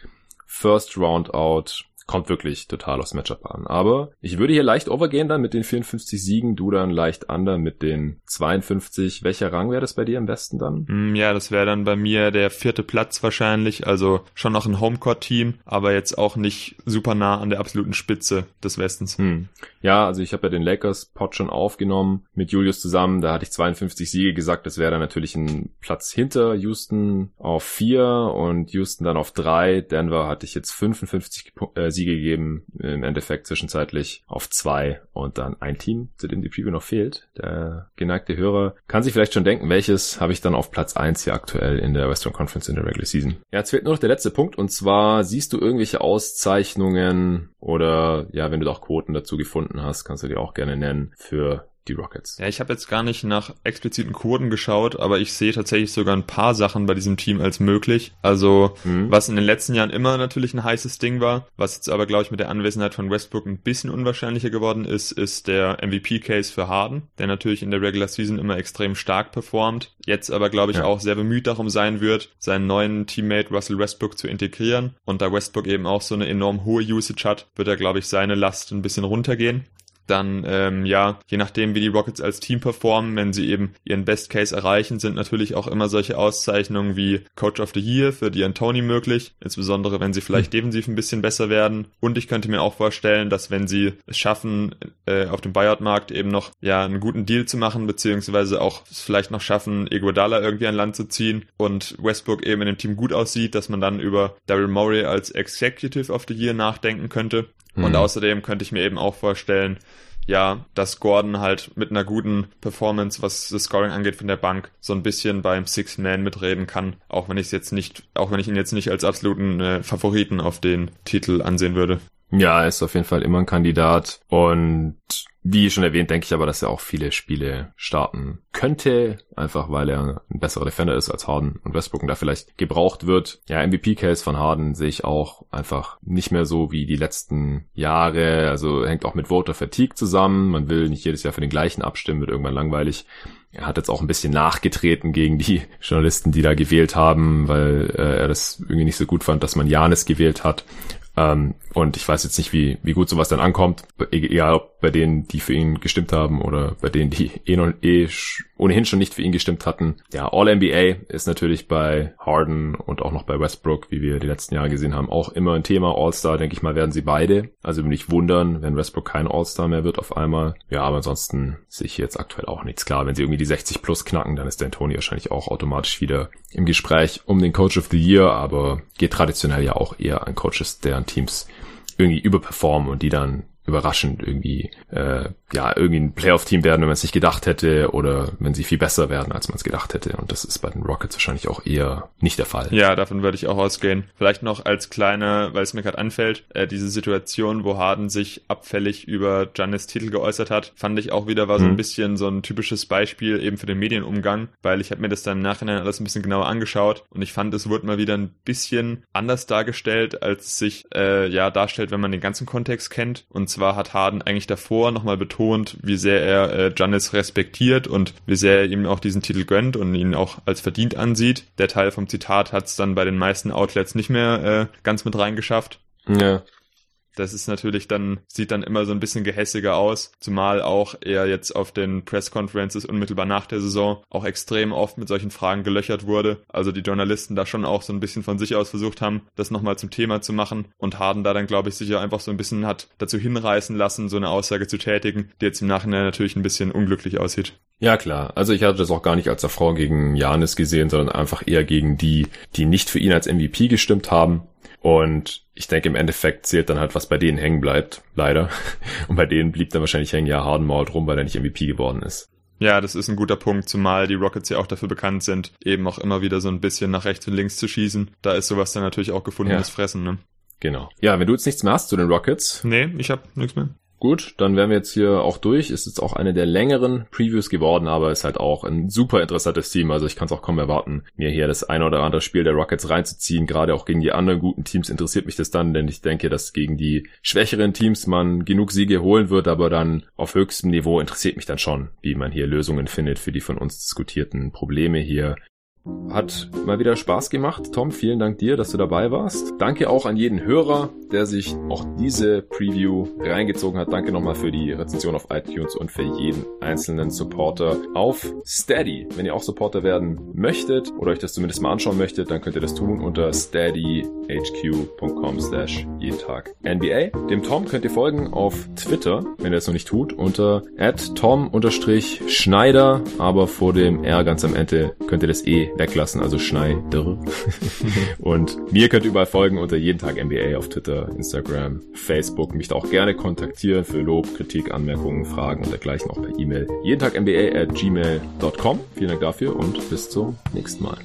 First Round Out kommt wirklich total aufs Matchup an. Aber ich würde hier leicht overgehen dann mit den 54 Siegen, du dann leicht under mit den 52. Welcher Rang wäre das bei dir am besten dann? Mm, ja, das wäre dann bei mir der vierte Platz wahrscheinlich. Also schon noch ein Homecourt-Team, aber jetzt auch nicht super nah an der absoluten Spitze des Westens. Hm. Ja, also ich habe ja den Lakers-Pot schon aufgenommen mit Julius zusammen. Da hatte ich 52 Siege gesagt. Das wäre dann natürlich ein Platz hinter Houston auf vier und Houston dann auf drei. Denver hatte ich jetzt 55 äh, Siege gegeben, im Endeffekt zwischenzeitlich auf zwei und dann ein Team, zu dem die Preview noch fehlt. Der geneigte Hörer kann sich vielleicht schon denken, welches habe ich dann auf Platz eins hier aktuell in der Western Conference in der Regular Season. Ja, jetzt fehlt nur noch der letzte Punkt und zwar siehst du irgendwelche Auszeichnungen oder ja, wenn du doch Quoten dazu gefunden hast, kannst du die auch gerne nennen für die Rockets. Ja, ich habe jetzt gar nicht nach expliziten Quoten geschaut, aber ich sehe tatsächlich sogar ein paar Sachen bei diesem Team als möglich. Also, mhm. was in den letzten Jahren immer natürlich ein heißes Ding war, was jetzt aber, glaube ich, mit der Anwesenheit von Westbrook ein bisschen unwahrscheinlicher geworden ist, ist der MVP-Case für Harden, der natürlich in der Regular Season immer extrem stark performt, jetzt aber, glaube ich, ja. auch sehr bemüht darum sein wird, seinen neuen Teammate Russell Westbrook zu integrieren. Und da Westbrook eben auch so eine enorm hohe Usage hat, wird er, glaube ich, seine Last ein bisschen runtergehen dann ähm, ja, je nachdem, wie die Rockets als Team performen, wenn sie eben ihren Best Case erreichen, sind natürlich auch immer solche Auszeichnungen wie Coach of the Year für die Tony möglich, insbesondere wenn sie vielleicht mhm. defensiv ein bisschen besser werden. Und ich könnte mir auch vorstellen, dass wenn sie es schaffen, äh, auf dem Buyout-Markt eben noch ja einen guten Deal zu machen, beziehungsweise auch es vielleicht noch schaffen, Iguodala irgendwie an Land zu ziehen und Westbrook eben in dem Team gut aussieht, dass man dann über Daryl Morey als Executive of the Year nachdenken könnte. Und mhm. außerdem könnte ich mir eben auch vorstellen, ja, dass Gordon halt mit einer guten Performance, was das Scoring angeht von der Bank, so ein bisschen beim Six Man mitreden kann, auch wenn ich es jetzt nicht, auch wenn ich ihn jetzt nicht als absoluten äh, Favoriten auf den Titel ansehen würde. Ja, er ist auf jeden Fall immer ein Kandidat und wie schon erwähnt, denke ich aber, dass er auch viele Spiele starten könnte, einfach weil er ein besserer Defender ist als Harden und Westbrook und da vielleicht gebraucht wird. Ja, MVP-Case von Harden sehe ich auch einfach nicht mehr so wie die letzten Jahre, also hängt auch mit Voter Fatigue zusammen. Man will nicht jedes Jahr für den gleichen abstimmen, wird irgendwann langweilig. Er hat jetzt auch ein bisschen nachgetreten gegen die Journalisten, die da gewählt haben, weil äh, er das irgendwie nicht so gut fand, dass man Janis gewählt hat. Ähm, und ich weiß jetzt nicht, wie, wie gut sowas dann ankommt, e-, egal ob bei denen, die für ihn gestimmt haben oder bei denen, die eh, noch, eh ohnehin schon nicht für ihn gestimmt hatten. Ja, All-NBA ist natürlich bei Harden und auch noch bei Westbrook, wie wir die letzten Jahre gesehen haben, auch immer ein Thema. All-Star, denke ich mal, werden sie beide. Also mich wundern, wenn Westbrook kein All-Star mehr wird auf einmal. Ja, aber ansonsten sehe ich jetzt aktuell auch nichts. Klar, wenn sie irgendwie die 60 plus knacken, dann ist der Tony wahrscheinlich auch automatisch wieder im Gespräch um den Coach of the Year, aber geht traditionell ja auch eher an Coaches, deren Teams irgendwie überperformen und die dann überraschend irgendwie äh, ja irgendwie ein Playoff-Team werden, wenn man es nicht gedacht hätte oder wenn sie viel besser werden, als man es gedacht hätte. Und das ist bei den Rockets wahrscheinlich auch eher nicht der Fall. Ja, davon würde ich auch ausgehen. Vielleicht noch als kleine, weil es mir gerade anfällt, äh, diese Situation, wo Harden sich abfällig über Giannis Titel geäußert hat, fand ich auch wieder war so ein mhm. bisschen so ein typisches Beispiel eben für den Medienumgang, weil ich habe mir das dann im Nachhinein alles ein bisschen genauer angeschaut und ich fand, es wurde mal wieder ein bisschen anders dargestellt, als es sich äh, ja darstellt, wenn man den ganzen Kontext kennt. Und zwar hat Harden eigentlich davor nochmal betont, betont, wie sehr er äh, respektiert und wie sehr er ihm auch diesen Titel gönnt und ihn auch als verdient ansieht. Der Teil vom Zitat hat es dann bei den meisten Outlets nicht mehr äh, ganz mit reingeschafft. Ja. Das ist natürlich dann, sieht dann immer so ein bisschen gehässiger aus, zumal auch er jetzt auf den Press Conferences unmittelbar nach der Saison auch extrem oft mit solchen Fragen gelöchert wurde. Also die Journalisten da schon auch so ein bisschen von sich aus versucht haben, das nochmal zum Thema zu machen und Harden da dann, glaube ich, sicher einfach so ein bisschen hat dazu hinreißen lassen, so eine Aussage zu tätigen, die jetzt im Nachhinein natürlich ein bisschen unglücklich aussieht. Ja, klar. Also ich hatte das auch gar nicht als Frau gegen Janis gesehen, sondern einfach eher gegen die, die nicht für ihn als MVP gestimmt haben. Und ich denke, im Endeffekt zählt dann halt, was bei denen hängen bleibt, leider. Und bei denen blieb dann wahrscheinlich hängen, ja, Harden malt rum, weil er nicht MVP geworden ist. Ja, das ist ein guter Punkt, zumal die Rockets ja auch dafür bekannt sind, eben auch immer wieder so ein bisschen nach rechts und links zu schießen. Da ist sowas dann natürlich auch gefundenes ja. Fressen, ne? Genau. Ja, wenn du jetzt nichts mehr hast zu den Rockets. Nee, ich hab nichts mehr. Gut, dann wären wir jetzt hier auch durch. Ist jetzt auch eine der längeren Previews geworden, aber ist halt auch ein super interessantes Team. Also ich kann es auch kaum erwarten, mir hier das eine oder andere Spiel der Rockets reinzuziehen. Gerade auch gegen die anderen guten Teams interessiert mich das dann, denn ich denke, dass gegen die schwächeren Teams man genug Siege holen wird, aber dann auf höchstem Niveau interessiert mich dann schon, wie man hier Lösungen findet für die von uns diskutierten Probleme hier. Hat mal wieder Spaß gemacht. Tom, vielen Dank dir, dass du dabei warst. Danke auch an jeden Hörer, der sich auch diese Preview reingezogen hat. Danke nochmal für die Rezension auf iTunes und für jeden einzelnen Supporter auf Steady. Wenn ihr auch Supporter werden möchtet oder euch das zumindest mal anschauen möchtet, dann könnt ihr das tun unter steadyhq.com slash jeden Tag NBA. Dem Tom könnt ihr folgen auf Twitter, wenn ihr das noch nicht tut, unter tom-schneider, aber vor dem R ganz am Ende könnt ihr das E weglassen, also Schneider. und mir könnt ihr überall folgen unter jeden Tag NBA auf Twitter, Instagram, Facebook. Mich da auch gerne kontaktieren für Lob, Kritik, Anmerkungen, Fragen und dergleichen auch per E-Mail. Jeden Tag NBA at gmail.com. Vielen Dank dafür und bis zum nächsten Mal.